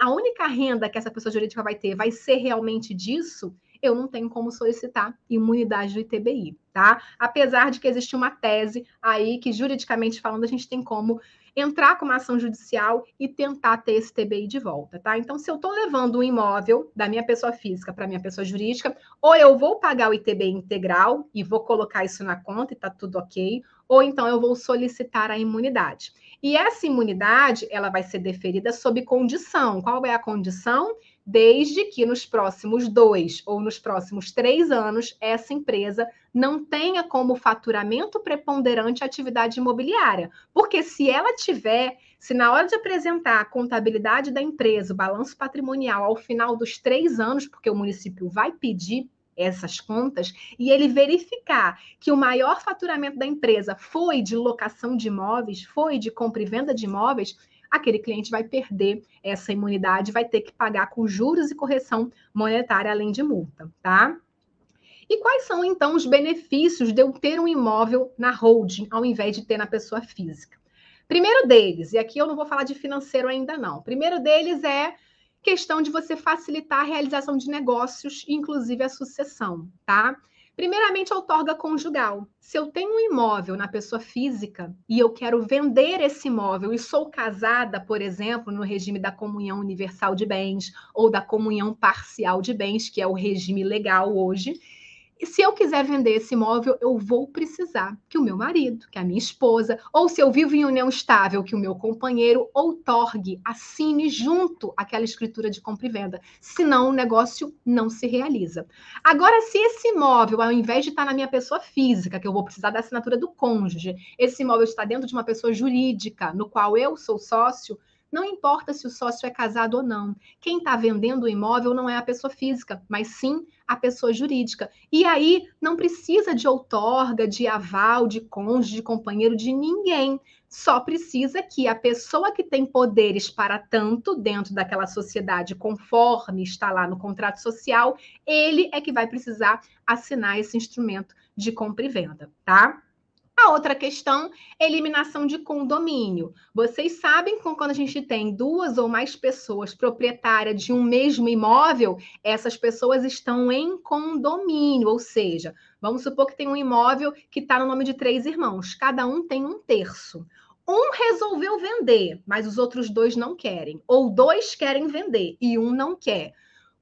B: a única renda que essa pessoa jurídica vai ter vai ser realmente disso, eu não tenho como solicitar imunidade do ITBI, tá? Apesar de que existe uma tese aí que, juridicamente falando, a gente tem como entrar com uma ação judicial e tentar ter esse TBI de volta, tá? Então, se eu estou levando um imóvel da minha pessoa física para minha pessoa jurídica, ou eu vou pagar o ITBI integral e vou colocar isso na conta e tá tudo ok, ou então eu vou solicitar a imunidade. E essa imunidade, ela vai ser deferida sob condição. Qual é a condição? Desde que nos próximos dois ou nos próximos três anos essa empresa não tenha como faturamento preponderante a atividade imobiliária. Porque se ela tiver, se na hora de apresentar a contabilidade da empresa, o balanço patrimonial ao final dos três anos, porque o município vai pedir essas contas e ele verificar que o maior faturamento da empresa foi de locação de imóveis, foi de compra e venda de imóveis, aquele cliente vai perder essa imunidade, vai ter que pagar com juros e correção monetária, além de multa, tá? E quais são, então, os benefícios de eu ter um imóvel na holding, ao invés de ter na pessoa física? Primeiro deles, e aqui eu não vou falar de financeiro ainda não, primeiro deles é questão de você facilitar a realização de negócios, inclusive a sucessão, tá? Primeiramente, a outorga conjugal. Se eu tenho um imóvel na pessoa física e eu quero vender esse imóvel e sou casada, por exemplo, no regime da comunhão universal de bens ou da comunhão parcial de bens, que é o regime legal hoje, e se eu quiser vender esse imóvel, eu vou precisar que o meu marido, que a minha esposa, ou se eu vivo em união estável, que o meu companheiro outorgue, assine junto aquela escritura de compra e venda. Senão o negócio não se realiza. Agora, se esse imóvel, ao invés de estar na minha pessoa física, que eu vou precisar da assinatura do cônjuge, esse imóvel está dentro de uma pessoa jurídica, no qual eu sou sócio, não importa se o sócio é casado ou não. Quem está vendendo o imóvel não é a pessoa física, mas sim a pessoa jurídica. E aí não precisa de outorga, de aval, de cônjuge, de companheiro, de ninguém. Só precisa que a pessoa que tem poderes para tanto dentro daquela sociedade, conforme está lá no contrato social, ele é que vai precisar assinar esse instrumento de compra e venda, tá? A outra questão eliminação de condomínio. Vocês sabem que quando a gente tem duas ou mais pessoas proprietárias de um mesmo imóvel, essas pessoas estão em condomínio, ou seja, vamos supor que tem um imóvel que está no nome de três irmãos, cada um tem um terço. Um resolveu vender, mas os outros dois não querem, ou dois querem vender e um não quer.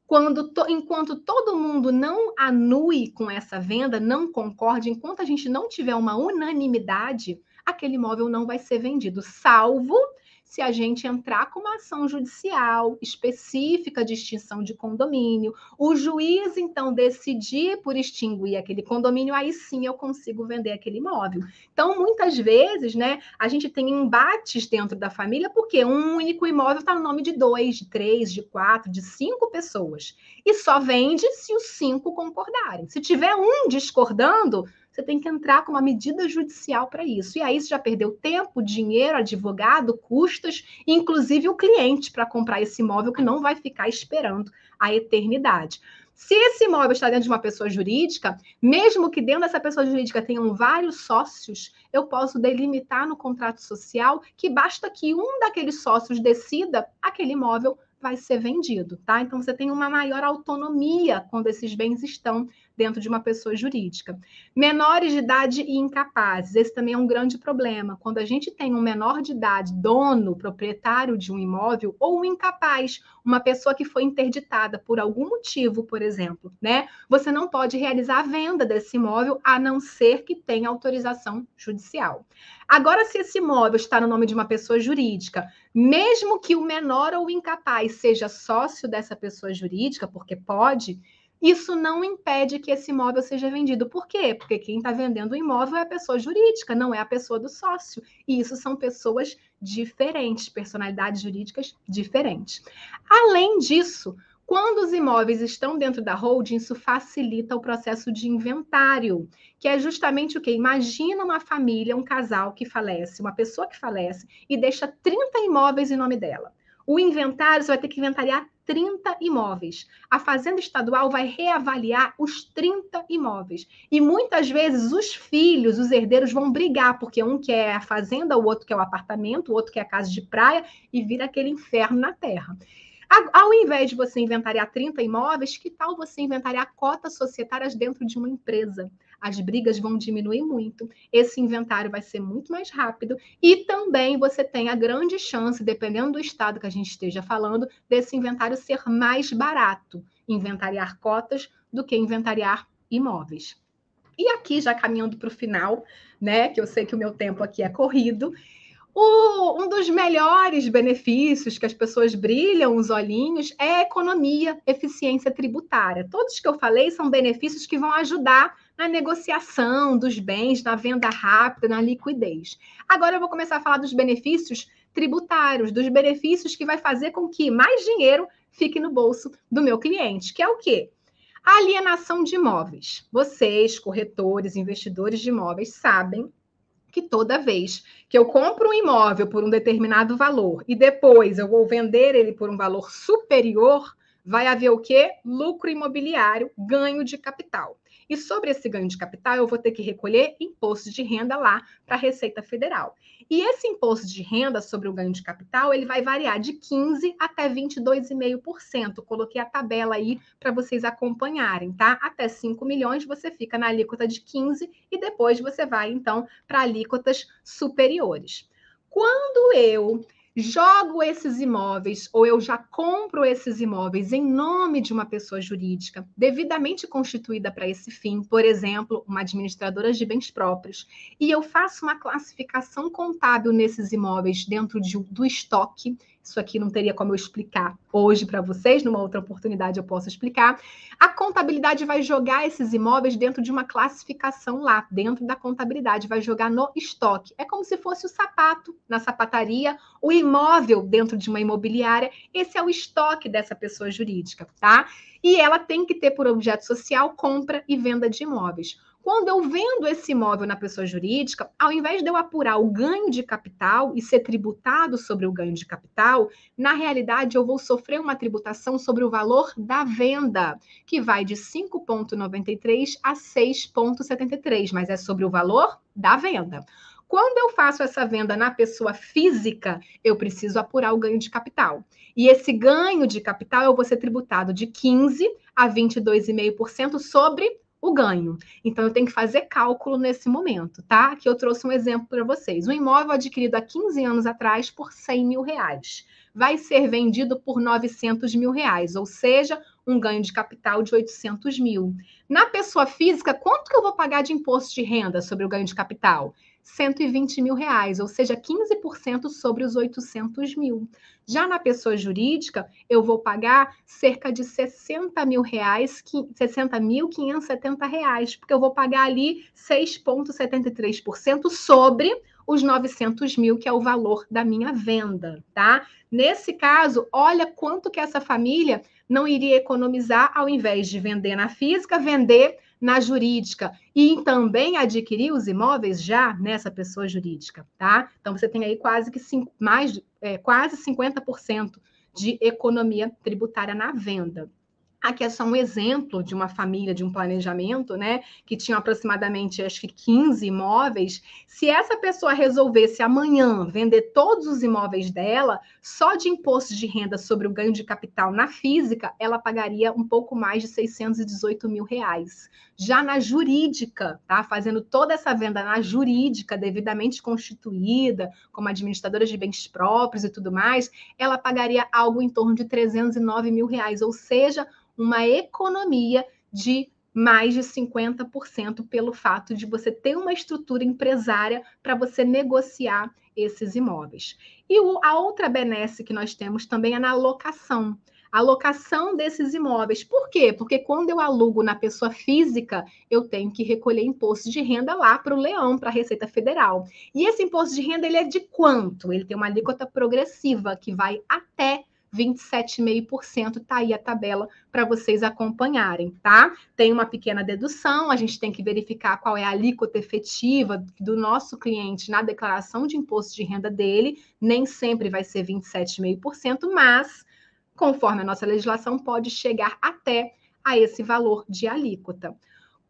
B: Quando to, enquanto todo mundo não anue com essa venda, não concorde, enquanto a gente não tiver uma unanimidade, aquele imóvel não vai ser vendido, salvo se a gente entrar com uma ação judicial específica de extinção de condomínio, o juiz então decidir por extinguir aquele condomínio, aí sim eu consigo vender aquele imóvel. Então, muitas vezes, né, a gente tem embates dentro da família porque um único imóvel está no nome de dois, de três, de quatro, de cinco pessoas. E só vende se os cinco concordarem. Se tiver um discordando, você tem que entrar com uma medida judicial para isso. E aí você já perdeu tempo, dinheiro, advogado, custos, inclusive o cliente para comprar esse imóvel que não vai ficar esperando a eternidade. Se esse imóvel está dentro de uma pessoa jurídica, mesmo que dentro dessa pessoa jurídica tenham vários sócios, eu posso delimitar no contrato social que basta que um daqueles sócios decida aquele imóvel vai ser vendido, tá? Então você tem uma maior autonomia quando esses bens estão dentro de uma pessoa jurídica. Menores de idade e incapazes, esse também é um grande problema. Quando a gente tem um menor de idade, dono, proprietário de um imóvel, ou um incapaz, uma pessoa que foi interditada por algum motivo, por exemplo, né? Você não pode realizar a venda desse imóvel a não ser que tenha autorização judicial. Agora, se esse imóvel está no nome de uma pessoa jurídica, mesmo que o menor ou o incapaz seja sócio dessa pessoa jurídica, porque pode, isso não impede que esse imóvel seja vendido. Por quê? Porque quem está vendendo o imóvel é a pessoa jurídica, não é a pessoa do sócio. E isso são pessoas diferentes, personalidades jurídicas diferentes. Além disso, quando os imóveis estão dentro da holding, isso facilita o processo de inventário, que é justamente o que? Imagina uma família, um casal que falece, uma pessoa que falece e deixa 30 imóveis em nome dela. O inventário, você vai ter que inventariar 30 imóveis. A Fazenda Estadual vai reavaliar os 30 imóveis. E muitas vezes os filhos, os herdeiros, vão brigar, porque um quer a fazenda, o outro quer o apartamento, o outro quer a casa de praia, e vira aquele inferno na terra. Ao invés de você inventariar 30 imóveis, que tal você inventariar cotas societárias dentro de uma empresa? As brigas vão diminuir muito, esse inventário vai ser muito mais rápido e também você tem a grande chance, dependendo do estado que a gente esteja falando, desse inventário ser mais barato, inventariar cotas do que inventariar imóveis. E aqui, já caminhando para o final, né, que eu sei que o meu tempo aqui é corrido, o, um dos melhores benefícios que as pessoas brilham os olhinhos é economia, eficiência tributária. Todos que eu falei são benefícios que vão ajudar na negociação dos bens, na venda rápida, na liquidez. Agora eu vou começar a falar dos benefícios tributários, dos benefícios que vai fazer com que mais dinheiro fique no bolso do meu cliente, que é o quê? Alienação de imóveis. Vocês, corretores, investidores de imóveis, sabem que toda vez que eu compro um imóvel por um determinado valor e depois eu vou vender ele por um valor superior, vai haver o quê? Lucro imobiliário, ganho de capital. E sobre esse ganho de capital, eu vou ter que recolher imposto de renda lá para a Receita Federal. E esse imposto de renda sobre o ganho de capital, ele vai variar de 15 até 22,5%. Coloquei a tabela aí para vocês acompanharem, tá? Até 5 milhões você fica na alíquota de 15 e depois você vai então para alíquotas superiores. Quando eu jogo esses imóveis ou eu já compro esses imóveis em nome de uma pessoa jurídica devidamente constituída para esse fim, por exemplo, uma administradora de bens próprios, e eu faço uma classificação contábil nesses imóveis dentro de, do estoque isso aqui não teria como eu explicar hoje para vocês, numa outra oportunidade eu posso explicar. A contabilidade vai jogar esses imóveis dentro de uma classificação lá, dentro da contabilidade, vai jogar no estoque. É como se fosse o sapato na sapataria, o imóvel dentro de uma imobiliária. Esse é o estoque dessa pessoa jurídica, tá? E ela tem que ter por objeto social compra e venda de imóveis. Quando eu vendo esse imóvel na pessoa jurídica, ao invés de eu apurar o ganho de capital e ser tributado sobre o ganho de capital, na realidade eu vou sofrer uma tributação sobre o valor da venda, que vai de 5,93 a 6,73, mas é sobre o valor da venda. Quando eu faço essa venda na pessoa física, eu preciso apurar o ganho de capital. E esse ganho de capital eu vou ser tributado de 15 a 22,5% sobre o ganho. Então, eu tenho que fazer cálculo nesse momento, tá? Aqui eu trouxe um exemplo para vocês. Um imóvel adquirido há 15 anos atrás por 100 mil reais vai ser vendido por 900 mil reais, ou seja, um ganho de capital de 800 mil. Na pessoa física, quanto que eu vou pagar de imposto de renda sobre o ganho de capital? 120 mil reais, ou seja, 15% sobre os 800 mil. Já na pessoa jurídica, eu vou pagar cerca de 60 mil reais, 60.570 reais, porque eu vou pagar ali 6,73% sobre os 900 mil, que é o valor da minha venda, tá? Nesse caso, olha quanto que essa família não iria economizar ao invés de vender na física, vender na jurídica e também adquirir os imóveis já nessa pessoa jurídica, tá? Então você tem aí quase que cinco, mais é, quase 50% de economia tributária na venda. Aqui é só um exemplo de uma família, de um planejamento, né? Que tinha aproximadamente, acho que 15 imóveis. Se essa pessoa resolvesse amanhã vender todos os imóveis dela, só de imposto de renda sobre o ganho de capital na física, ela pagaria um pouco mais de 618 mil reais. Já na jurídica, tá? Fazendo toda essa venda na jurídica, devidamente constituída, como administradora de bens próprios e tudo mais, ela pagaria algo em torno de 309 mil reais, ou seja, uma economia de mais de 50% pelo fato de você ter uma estrutura empresária para você negociar esses imóveis. E a outra benesse que nós temos também é na locação. A locação desses imóveis. Por quê? Porque quando eu alugo na pessoa física, eu tenho que recolher imposto de renda lá para o leão, para a Receita Federal. E esse imposto de renda ele é de quanto? Ele tem uma alíquota progressiva que vai até 27,5%. Tá aí a tabela para vocês acompanharem, tá? Tem uma pequena dedução, a gente tem que verificar qual é a alíquota efetiva do nosso cliente na declaração de imposto de renda dele. Nem sempre vai ser 27,5%, mas conforme a nossa legislação pode chegar até a esse valor de alíquota.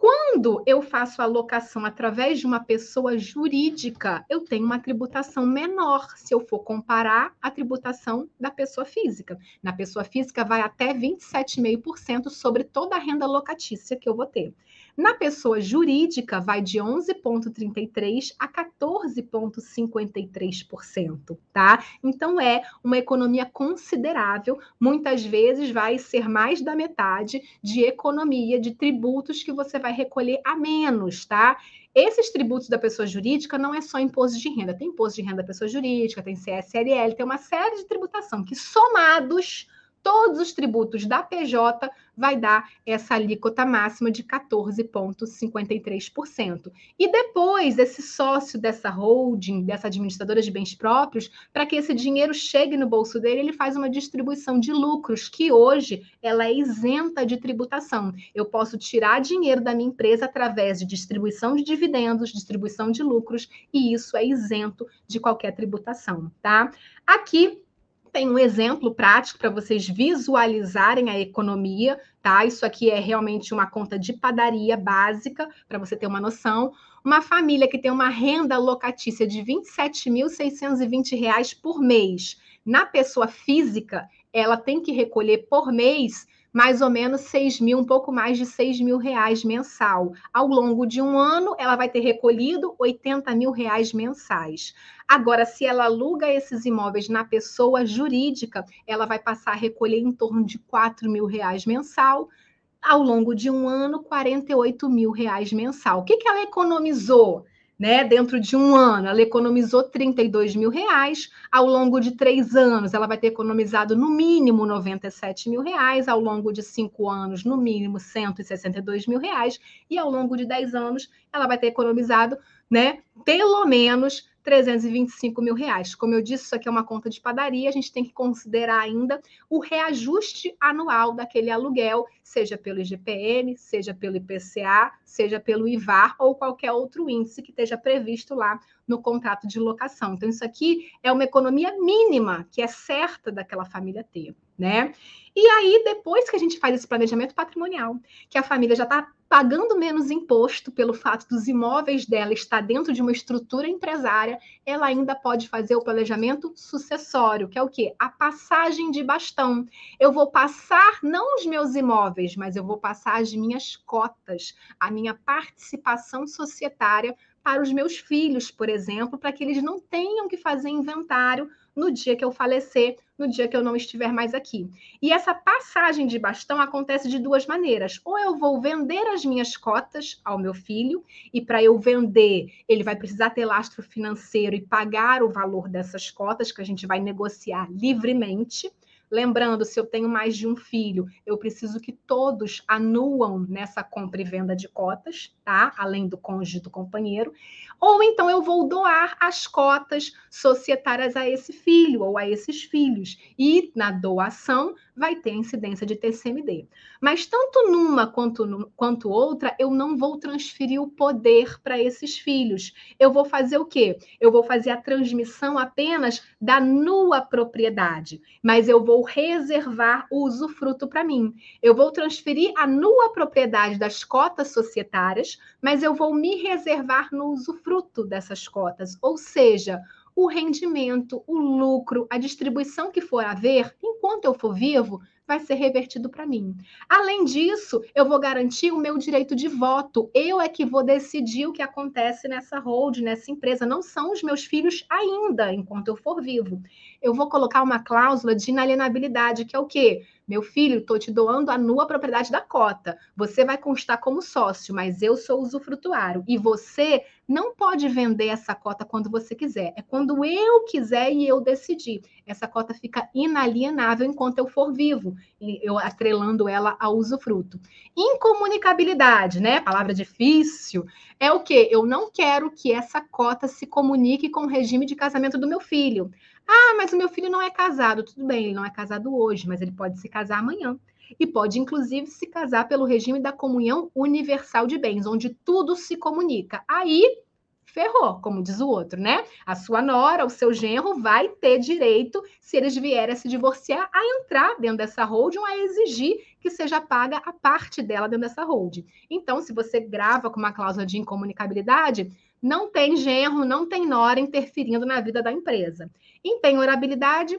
B: Quando eu faço a locação através de uma pessoa jurídica, eu tenho uma tributação menor se eu for comparar a tributação da pessoa física. Na pessoa física, vai até 27,5% sobre toda a renda locatícia que eu vou ter. Na pessoa jurídica, vai de 11,33% a 14,53%, tá? Então, é uma economia considerável. Muitas vezes vai ser mais da metade de economia de tributos que você vai recolher a menos, tá? Esses tributos da pessoa jurídica não é só imposto de renda, tem imposto de renda da pessoa jurídica, tem CSLL, tem uma série de tributação que somados todos os tributos da PJ vai dar essa alíquota máxima de 14,53%. E depois, esse sócio dessa holding, dessa administradora de bens próprios, para que esse dinheiro chegue no bolso dele, ele faz uma distribuição de lucros, que hoje ela é isenta de tributação. Eu posso tirar dinheiro da minha empresa através de distribuição de dividendos, distribuição de lucros, e isso é isento de qualquer tributação, tá? Aqui tem um exemplo prático para vocês visualizarem a economia, tá? Isso aqui é realmente uma conta de padaria básica, para você ter uma noção. Uma família que tem uma renda locatícia de R$ 27.620 por mês, na pessoa física, ela tem que recolher por mês mais ou menos 6 mil, um pouco mais de 6 mil reais mensal. Ao longo de um ano, ela vai ter recolhido 80 mil reais mensais. Agora, se ela aluga esses imóveis na pessoa jurídica, ela vai passar a recolher em torno de 4 mil reais mensal. Ao longo de um ano, 48 mil reais mensal. O que, que ela economizou? Né? Dentro de um ano, ela economizou 32 mil reais. Ao longo de três anos, ela vai ter economizado no mínimo 97 mil reais. Ao longo de cinco anos, no mínimo 162 mil reais. E ao longo de dez anos, ela vai ter economizado né? Pelo menos 325 mil reais. Como eu disse, isso aqui é uma conta de padaria, a gente tem que considerar ainda o reajuste anual daquele aluguel, seja pelo IGPM, seja pelo IPCA, seja pelo IVAR ou qualquer outro índice que esteja previsto lá no contrato de locação. Então, isso aqui é uma economia mínima que é certa daquela família ter, né? E aí, depois que a gente faz esse planejamento patrimonial, que a família já está pagando menos imposto pelo fato dos imóveis dela estar dentro de uma estrutura empresária, ela ainda pode fazer o planejamento sucessório, que é o quê? A passagem de bastão. Eu vou passar não os meus imóveis, mas eu vou passar as minhas cotas, a minha participação societária para os meus filhos, por exemplo, para que eles não tenham que fazer inventário no dia que eu falecer, no dia que eu não estiver mais aqui. E essa passagem de bastão acontece de duas maneiras. Ou eu vou vender as minhas cotas ao meu filho, e para eu vender, ele vai precisar ter lastro financeiro e pagar o valor dessas cotas, que a gente vai negociar livremente. Lembrando, se eu tenho mais de um filho, eu preciso que todos anuam nessa compra e venda de cotas, tá? Além do cônjuge do companheiro. Ou então eu vou doar as cotas societárias a esse filho ou a esses filhos. E na doação vai ter incidência de TCMD. Mas tanto numa quanto, quanto outra, eu não vou transferir o poder para esses filhos. Eu vou fazer o quê? Eu vou fazer a transmissão apenas da nua propriedade, mas eu vou reservar o usufruto para mim. Eu vou transferir a nua propriedade das cotas societárias, mas eu vou me reservar no usufruto dessas cotas, ou seja, o rendimento, o lucro, a distribuição que for haver, enquanto eu for vivo, vai ser revertido para mim. Além disso, eu vou garantir o meu direito de voto. Eu é que vou decidir o que acontece nessa hold, nessa empresa. Não são os meus filhos ainda, enquanto eu for vivo. Eu vou colocar uma cláusula de inalienabilidade, que é o quê? Meu filho, estou te doando a nua propriedade da cota. Você vai constar como sócio, mas eu sou usufrutuário. E você não pode vender essa cota quando você quiser. É quando eu quiser e eu decidir. Essa cota fica inalienável enquanto eu for vivo, e eu atrelando ela ao usufruto. Incomunicabilidade, né? Palavra difícil. É o quê? Eu não quero que essa cota se comunique com o regime de casamento do meu filho. Ah, mas o meu filho não é casado. Tudo bem, ele não é casado hoje, mas ele pode se casar amanhã. E pode, inclusive, se casar pelo regime da comunhão universal de bens, onde tudo se comunica. Aí ferrou, como diz o outro, né? A sua nora, o seu genro vai ter direito, se eles vierem a se divorciar, a entrar dentro dessa holding, a exigir que seja paga a parte dela dentro dessa holding. Então, se você grava com uma cláusula de incomunicabilidade, não tem genro, não tem nora interferindo na vida da empresa. Em penhorabilidade,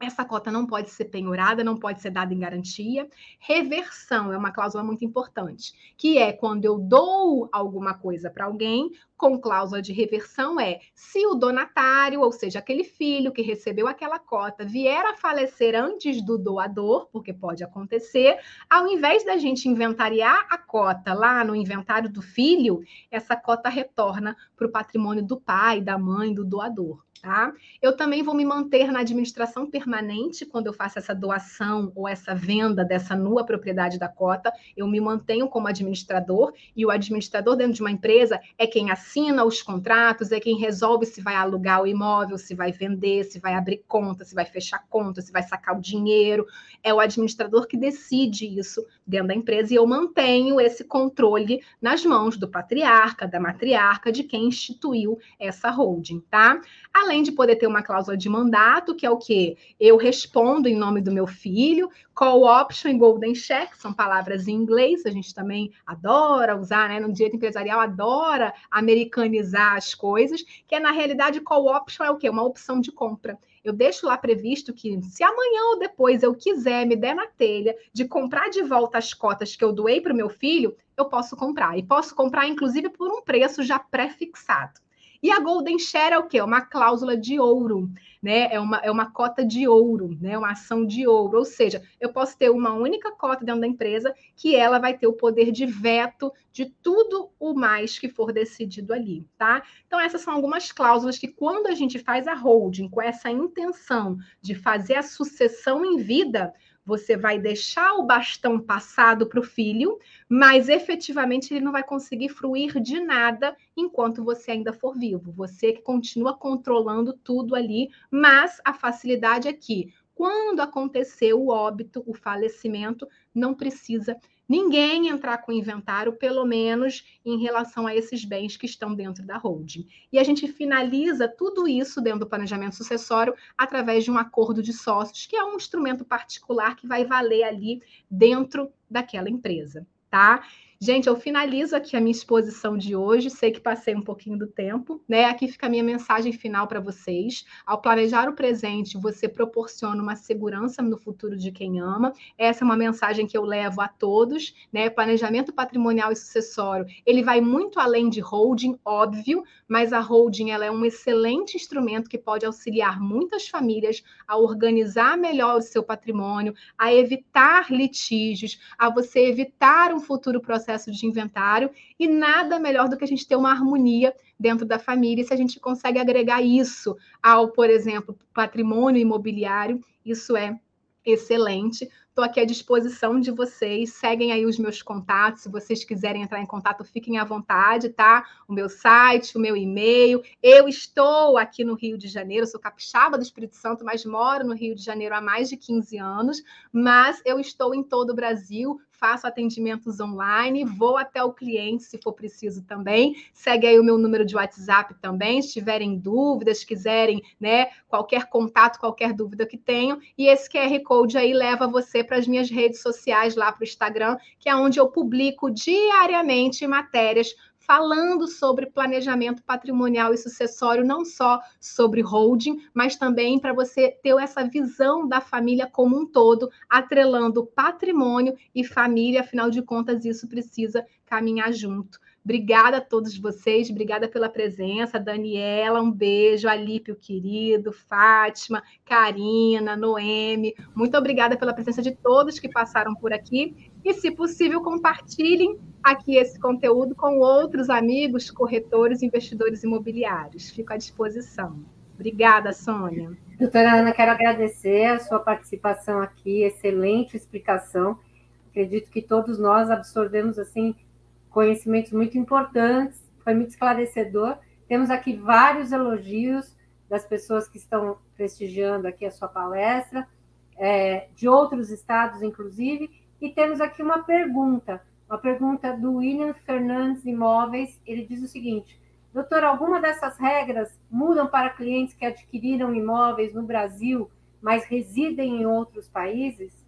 B: essa cota não pode ser penhorada, não pode ser dada em garantia. Reversão é uma cláusula muito importante, que é quando eu dou alguma coisa para alguém, com cláusula de reversão é se o donatário, ou seja, aquele filho que recebeu aquela cota, vier a falecer antes do doador, porque pode acontecer, ao invés da gente inventariar a cota lá no inventário do filho, essa cota retorna para o patrimônio do pai, da mãe, do doador. Tá? Eu também vou me manter na administração permanente quando eu faço essa doação ou essa venda dessa nua propriedade da cota. Eu me mantenho como administrador e o administrador dentro de uma empresa é quem assina os contratos, é quem resolve se vai alugar o imóvel, se vai vender, se vai abrir conta, se vai fechar conta, se vai sacar o dinheiro. É o administrador que decide isso dentro da empresa e eu mantenho esse controle nas mãos do patriarca, da matriarca, de quem instituiu essa holding, tá? Além de poder ter uma cláusula de mandato, que é o que eu respondo em nome do meu filho, call option e golden check, são palavras em inglês, a gente também adora usar, né? No direito empresarial adora americanizar as coisas, que é na realidade call option é o quê? Uma opção de compra eu deixo lá previsto que se amanhã ou depois eu quiser me der na telha de comprar de volta as cotas que eu doei para o meu filho, eu posso comprar. E posso comprar, inclusive, por um preço já pré-fixado. E a Golden Share é o quê? É uma cláusula de ouro, né? É uma, é uma cota de ouro, né? Uma ação de ouro. Ou seja, eu posso ter uma única cota dentro da empresa que ela vai ter o poder de veto de tudo o mais que for decidido ali, tá? Então, essas são algumas cláusulas que, quando a gente faz a holding com essa intenção de fazer a sucessão em vida, você vai deixar o bastão passado para o filho, mas efetivamente ele não vai conseguir fruir de nada enquanto você ainda for vivo. Você que continua controlando tudo ali, mas a facilidade é que quando acontecer o óbito, o falecimento, não precisa ninguém entrar com inventário, pelo menos em relação a esses bens que estão dentro da holding. E a gente finaliza tudo isso dentro do planejamento sucessório através de um acordo de sócios, que é um instrumento particular que vai valer ali dentro daquela empresa, tá? Gente, eu finalizo aqui a minha exposição de hoje. Sei que passei um pouquinho do tempo, né? Aqui fica a minha mensagem final para vocês. Ao planejar o presente, você proporciona uma segurança no futuro de quem ama. Essa é uma mensagem que eu levo a todos, né? Planejamento patrimonial e sucessório, ele vai muito além de holding, óbvio, mas a holding ela é um excelente instrumento que pode auxiliar muitas famílias a organizar melhor o seu patrimônio, a evitar litígios, a você evitar um futuro processo processo de inventário, e nada melhor do que a gente ter uma harmonia dentro da família, e se a gente consegue agregar isso ao, por exemplo, patrimônio imobiliário, isso é excelente. Estou aqui à disposição de vocês. Seguem aí os meus contatos. Se vocês quiserem entrar em contato, fiquem à vontade, tá? O meu site, o meu e-mail. Eu estou aqui no Rio de Janeiro, sou capixaba do Espírito Santo, mas moro no Rio de Janeiro há mais de 15 anos. Mas eu estou em todo o Brasil, faço atendimentos online, vou até o cliente se for preciso também. Segue aí o meu número de WhatsApp também, se tiverem dúvidas, quiserem, né, qualquer contato, qualquer dúvida que tenham. E esse QR Code aí leva você para as minhas redes sociais lá para o Instagram, que é onde eu publico diariamente matérias falando sobre planejamento patrimonial e sucessório, não só sobre holding, mas também para você ter essa visão da família como um todo, atrelando patrimônio e família, afinal de contas, isso precisa caminhar junto. Obrigada a todos vocês, obrigada pela presença. Daniela, um beijo. Alípio querido, Fátima, Karina, Noemi. Muito obrigada pela presença de todos que passaram por aqui. E, se possível, compartilhem aqui esse conteúdo com outros amigos, corretores, investidores imobiliários. Fico à disposição. Obrigada, Sônia.
C: Doutora Ana, quero agradecer a sua participação aqui, excelente explicação. Acredito que todos nós absorvemos assim conhecimentos muito importantes, foi muito esclarecedor. Temos aqui vários elogios das pessoas que estão prestigiando aqui a sua palestra, é, de outros estados, inclusive, e temos aqui uma pergunta, uma pergunta do William Fernandes Imóveis. Ele diz o seguinte: Doutor, alguma dessas regras mudam para clientes que adquiriram imóveis no Brasil, mas residem em outros países?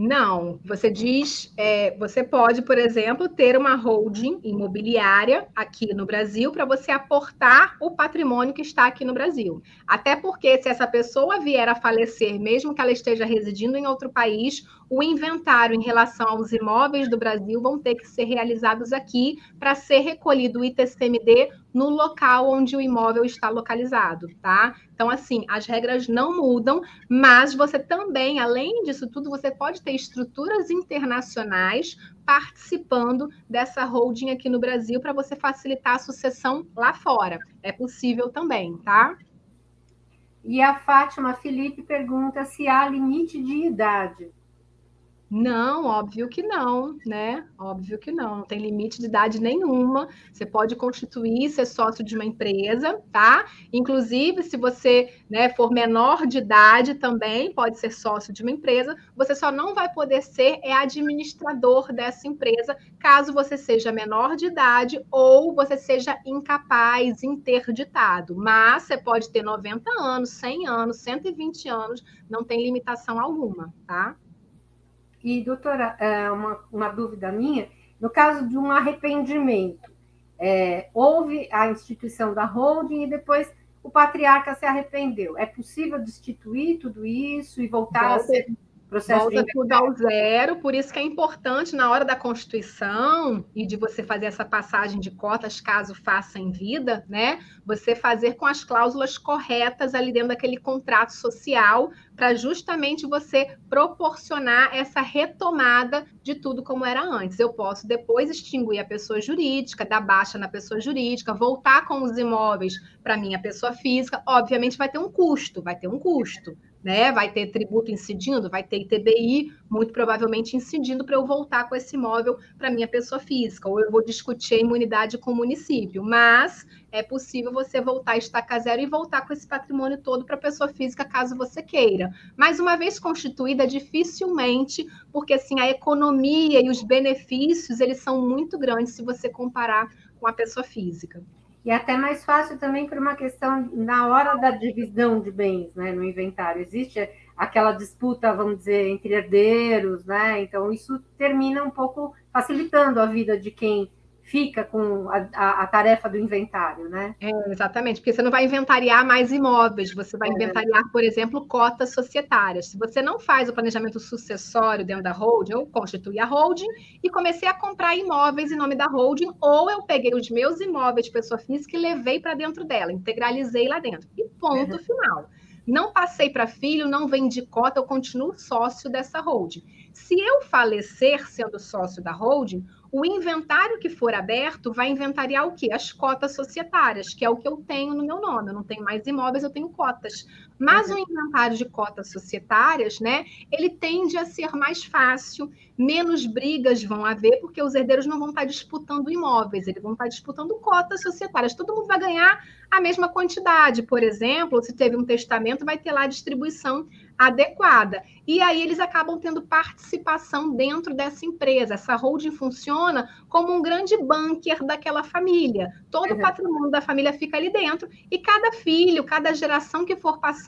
B: Não, você diz, é, você pode, por exemplo, ter uma holding imobiliária aqui no Brasil para você aportar o patrimônio que está aqui no Brasil. Até porque se essa pessoa vier a falecer, mesmo que ela esteja residindo em outro país, o inventário em relação aos imóveis do Brasil vão ter que ser realizados aqui para ser recolhido o ITCMD no local onde o imóvel está localizado, tá? Então, assim, as regras não mudam, mas você também, além disso tudo, você pode ter estruturas internacionais participando dessa holding aqui no Brasil para você facilitar a sucessão lá fora. É possível também, tá?
C: E a Fátima Felipe pergunta se há limite de idade.
B: Não, óbvio que não, né? Óbvio que não, não tem limite de idade nenhuma. Você pode constituir, ser sócio de uma empresa, tá? Inclusive, se você né, for menor de idade também, pode ser sócio de uma empresa. Você só não vai poder ser é administrador dessa empresa, caso você seja menor de idade ou você seja incapaz, interditado. Mas você pode ter 90 anos, 100 anos, 120 anos, não tem limitação alguma, tá?
C: E, doutora, é, uma, uma dúvida minha, no caso de um arrependimento, é, houve a instituição da holding e depois o patriarca se arrependeu. É possível destituir tudo isso e voltar Volta, a ser
B: Processo Volta de... tudo ao zero, por isso que é importante na hora da constituição e de você fazer essa passagem de cotas, caso faça em vida, né? Você fazer com as cláusulas corretas ali dentro daquele contrato social, para justamente você proporcionar essa retomada de tudo como era antes. Eu posso depois extinguir a pessoa jurídica, dar baixa na pessoa jurídica, voltar com os imóveis para minha pessoa física. Obviamente vai ter um custo, vai ter um custo né? Vai ter tributo incidindo, vai ter ITBI, muito provavelmente incidindo para eu voltar com esse imóvel para minha pessoa física, ou eu vou discutir a imunidade com o município. Mas é possível você voltar a estaca zero e voltar com esse patrimônio todo para a pessoa física, caso você queira. Mas uma vez constituída, dificilmente, porque assim a economia e os benefícios eles são muito grandes se você comparar com a pessoa física.
C: E até mais fácil também por uma questão na hora da divisão de bens né, no inventário. Existe aquela disputa, vamos dizer, entre herdeiros, né? Então, isso termina um pouco facilitando a vida de quem fica com a, a, a, tarefa do inventário, né?
B: É, exatamente, porque você não vai inventariar mais imóveis, você vai é. inventariar, por exemplo, cotas societárias. Se você não faz o planejamento sucessório dentro da holding, eu constituí a holding e comecei a comprar imóveis em nome da holding, ou eu peguei os meus imóveis de pessoa física e levei para dentro dela, integralizei lá dentro. E ponto uhum. final. Não passei para filho, não vendi cota, eu continuo sócio dessa holding. Se eu falecer sendo sócio da holding, o inventário que for aberto vai inventariar o quê? As cotas societárias, que é o que eu tenho no meu nome. Eu não tenho mais imóveis, eu tenho cotas. Mas uhum. o inventário de cotas societárias, né, ele tende a ser mais fácil, menos brigas vão haver, porque os herdeiros não vão estar disputando imóveis, eles vão estar disputando cotas societárias. Todo mundo vai ganhar a mesma quantidade. Por exemplo, se teve um testamento, vai ter lá a distribuição adequada. E aí eles acabam tendo participação dentro dessa empresa. Essa holding funciona como um grande bunker daquela família. Todo uhum. o patrimônio da família fica ali dentro e cada filho, cada geração que for passando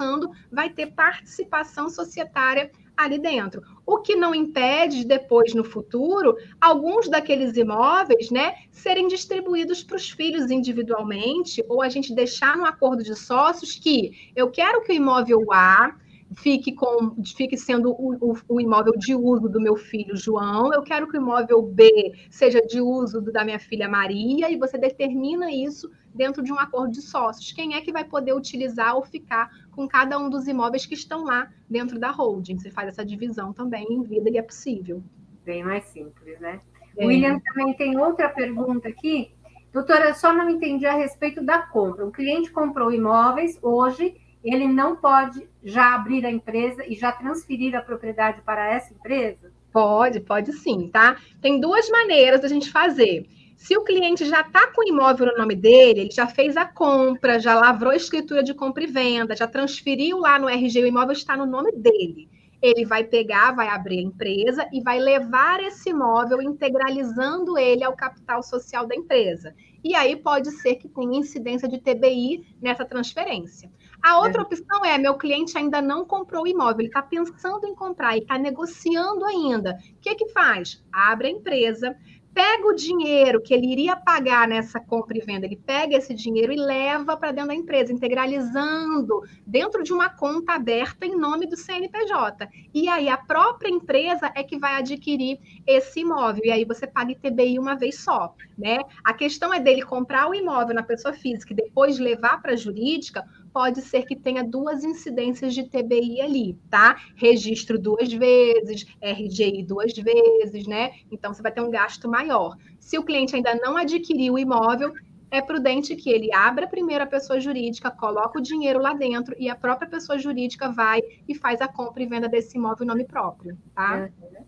B: vai ter participação societária ali dentro. O que não impede depois no futuro alguns daqueles imóveis, né, serem distribuídos para os filhos individualmente ou a gente deixar no acordo de sócios que eu quero que o imóvel A fique, com, fique sendo o, o, o, imóvel de uso do meu filho João, eu quero que o imóvel B seja de uso da minha filha Maria, e você determina isso dentro de um acordo de sócios. Quem é que vai poder utilizar ou ficar com cada um dos imóveis que estão lá dentro da holding? Você faz essa divisão também em vida e é possível.
C: Bem mais simples, né? É. William também tem outra pergunta aqui. Doutora, só não entendi a respeito da compra. O cliente comprou imóveis hoje ele não pode já abrir a empresa e já transferir a propriedade para essa empresa?
B: Pode, pode sim, tá? Tem duas maneiras da gente fazer. Se o cliente já está com o imóvel no nome dele, ele já fez a compra, já lavrou a escritura de compra e venda, já transferiu lá no RG, o imóvel está no nome dele. Ele vai pegar, vai abrir a empresa e vai levar esse imóvel integralizando ele ao capital social da empresa. E aí pode ser que tenha incidência de TBI nessa transferência. A outra é. opção é: meu cliente ainda não comprou o imóvel, ele está pensando em comprar e está negociando ainda. O que, que faz? Abre a empresa, pega o dinheiro que ele iria pagar nessa compra e venda, ele pega esse dinheiro e leva para dentro da empresa, integralizando dentro de uma conta aberta em nome do CNPJ. E aí a própria empresa é que vai adquirir esse imóvel, e aí você paga ITBI uma vez só, né? A questão é dele comprar o imóvel na pessoa física e depois levar para a jurídica, pode ser que tenha duas incidências de TBI ali, tá? Registro duas vezes, RGI duas vezes, né? Então você vai ter um gasto maior. Se o cliente ainda não adquiriu o imóvel, é prudente que ele abra primeiro a pessoa jurídica, coloque o dinheiro lá dentro e a própria pessoa jurídica vai e faz a compra e venda desse imóvel em nome próprio, tá?
C: Uhum.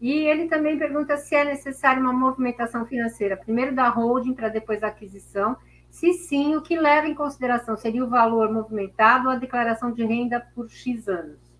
C: E ele também pergunta se é necessária uma movimentação financeira, primeiro da holding para depois da aquisição, se sim, o que leva em consideração seria o valor movimentado ou a declaração de renda por X anos?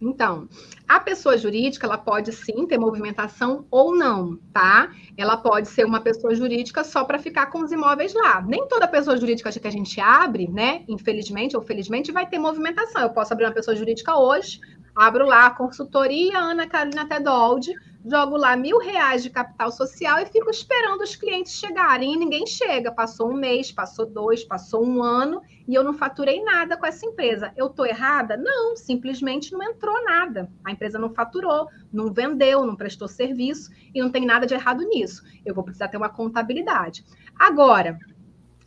B: Então, a pessoa jurídica, ela pode sim ter movimentação ou não, tá? Ela pode ser uma pessoa jurídica só para ficar com os imóveis lá. Nem toda pessoa jurídica que a gente abre, né, infelizmente ou felizmente, vai ter movimentação. Eu posso abrir uma pessoa jurídica hoje, abro lá a consultoria Ana Carolina Tedoldi, jogo lá mil reais de capital social e fico esperando os clientes chegarem. E ninguém chega. Passou um mês, passou dois, passou um ano e eu não faturei nada com essa empresa. Eu estou errada? Não, simplesmente não entrou nada. A empresa não faturou, não vendeu, não prestou serviço e não tem nada de errado nisso. Eu vou precisar ter uma contabilidade. Agora,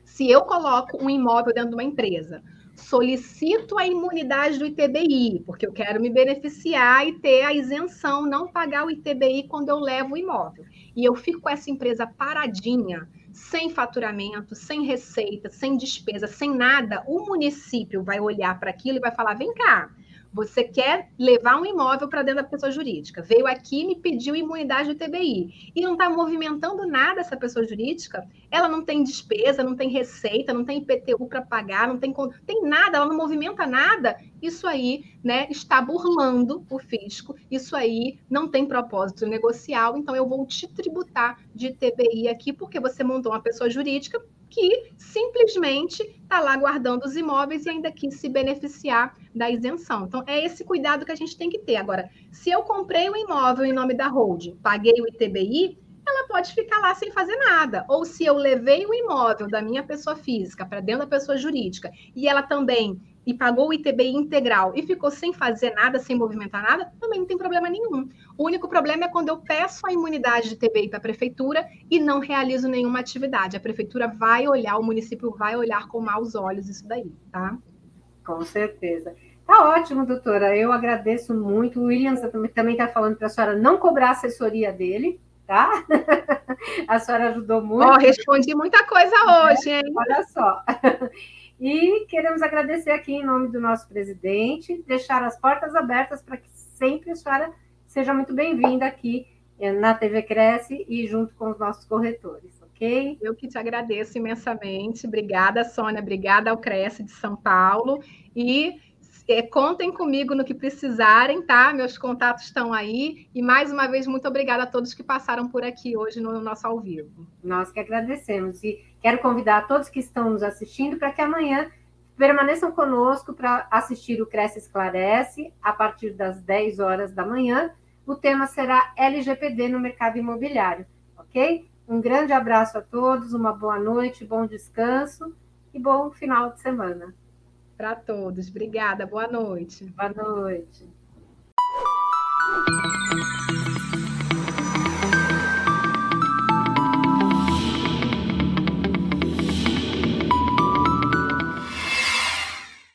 B: se eu coloco um imóvel dentro de uma empresa, solicito a imunidade do ITBI, porque eu quero me beneficiar e ter a isenção, não pagar o ITBI quando eu levo o imóvel. E eu fico com essa empresa paradinha, sem faturamento, sem receita, sem despesa, sem nada, o município vai olhar para aquilo e vai falar: vem cá, Você quer levar um imóvel para dentro da pessoa jurídica. Veio aqui e me pediu imunidade do TBI. E não está movimentando nada essa pessoa jurídica. Ela não tem despesa, não tem receita, não tem IPTU para pagar, não tem, tem nada, ela não movimenta nada. Isso aí né, está burlando o fisco. Isso aí não tem propósito negocial. Então, eu vou te tributar de TBI aqui, porque você montou uma pessoa jurídica que simplesmente está lá guardando os imóveis e ainda quis se beneficiar da isenção. Então, é esse cuidado que a gente tem que ter. Agora, se eu comprei um imóvel em nome da holding, paguei o ITBI, ela pode ficar lá sem fazer nada. Ou se eu levei o imóvel da minha pessoa física para dentro da pessoa jurídica e ela também e pagou o ITBI integral e ficou sem fazer nada, sem movimentar nada, também não tem problema nenhum. O único problema é quando eu peço a imunidade de TBI para a prefeitura e não realizo nenhuma atividade. A prefeitura vai olhar, o município vai olhar com maus olhos isso daí, tá?
C: Com certeza. Tá ótimo, doutora. Eu agradeço muito. O Williams também está falando para a senhora não cobrar a assessoria dele, tá? (laughs) a senhora ajudou muito.
B: Oh, respondi muita coisa hoje, hein?
C: Olha só. (laughs) E queremos agradecer aqui em nome do nosso presidente, deixar as portas abertas para que sempre a senhora seja muito bem-vinda aqui eh, na TV Cresce e junto com os nossos corretores, ok?
B: Eu que te agradeço imensamente. Obrigada, Sônia. Obrigada ao Cresce de São Paulo. E é, contem comigo no que precisarem, tá? Meus contatos estão aí. E mais uma vez, muito obrigada a todos que passaram por aqui hoje no nosso ao vivo.
C: Nós que agradecemos. E quero convidar a todos que estão nos assistindo para que amanhã permaneçam conosco para assistir o Cresce Esclarece a partir das 10 horas da manhã. O tema será LGPD no mercado imobiliário, ok? Um grande abraço a todos, uma boa noite, bom descanso e bom final de semana
B: para todos. Obrigada, boa noite.
C: Boa noite.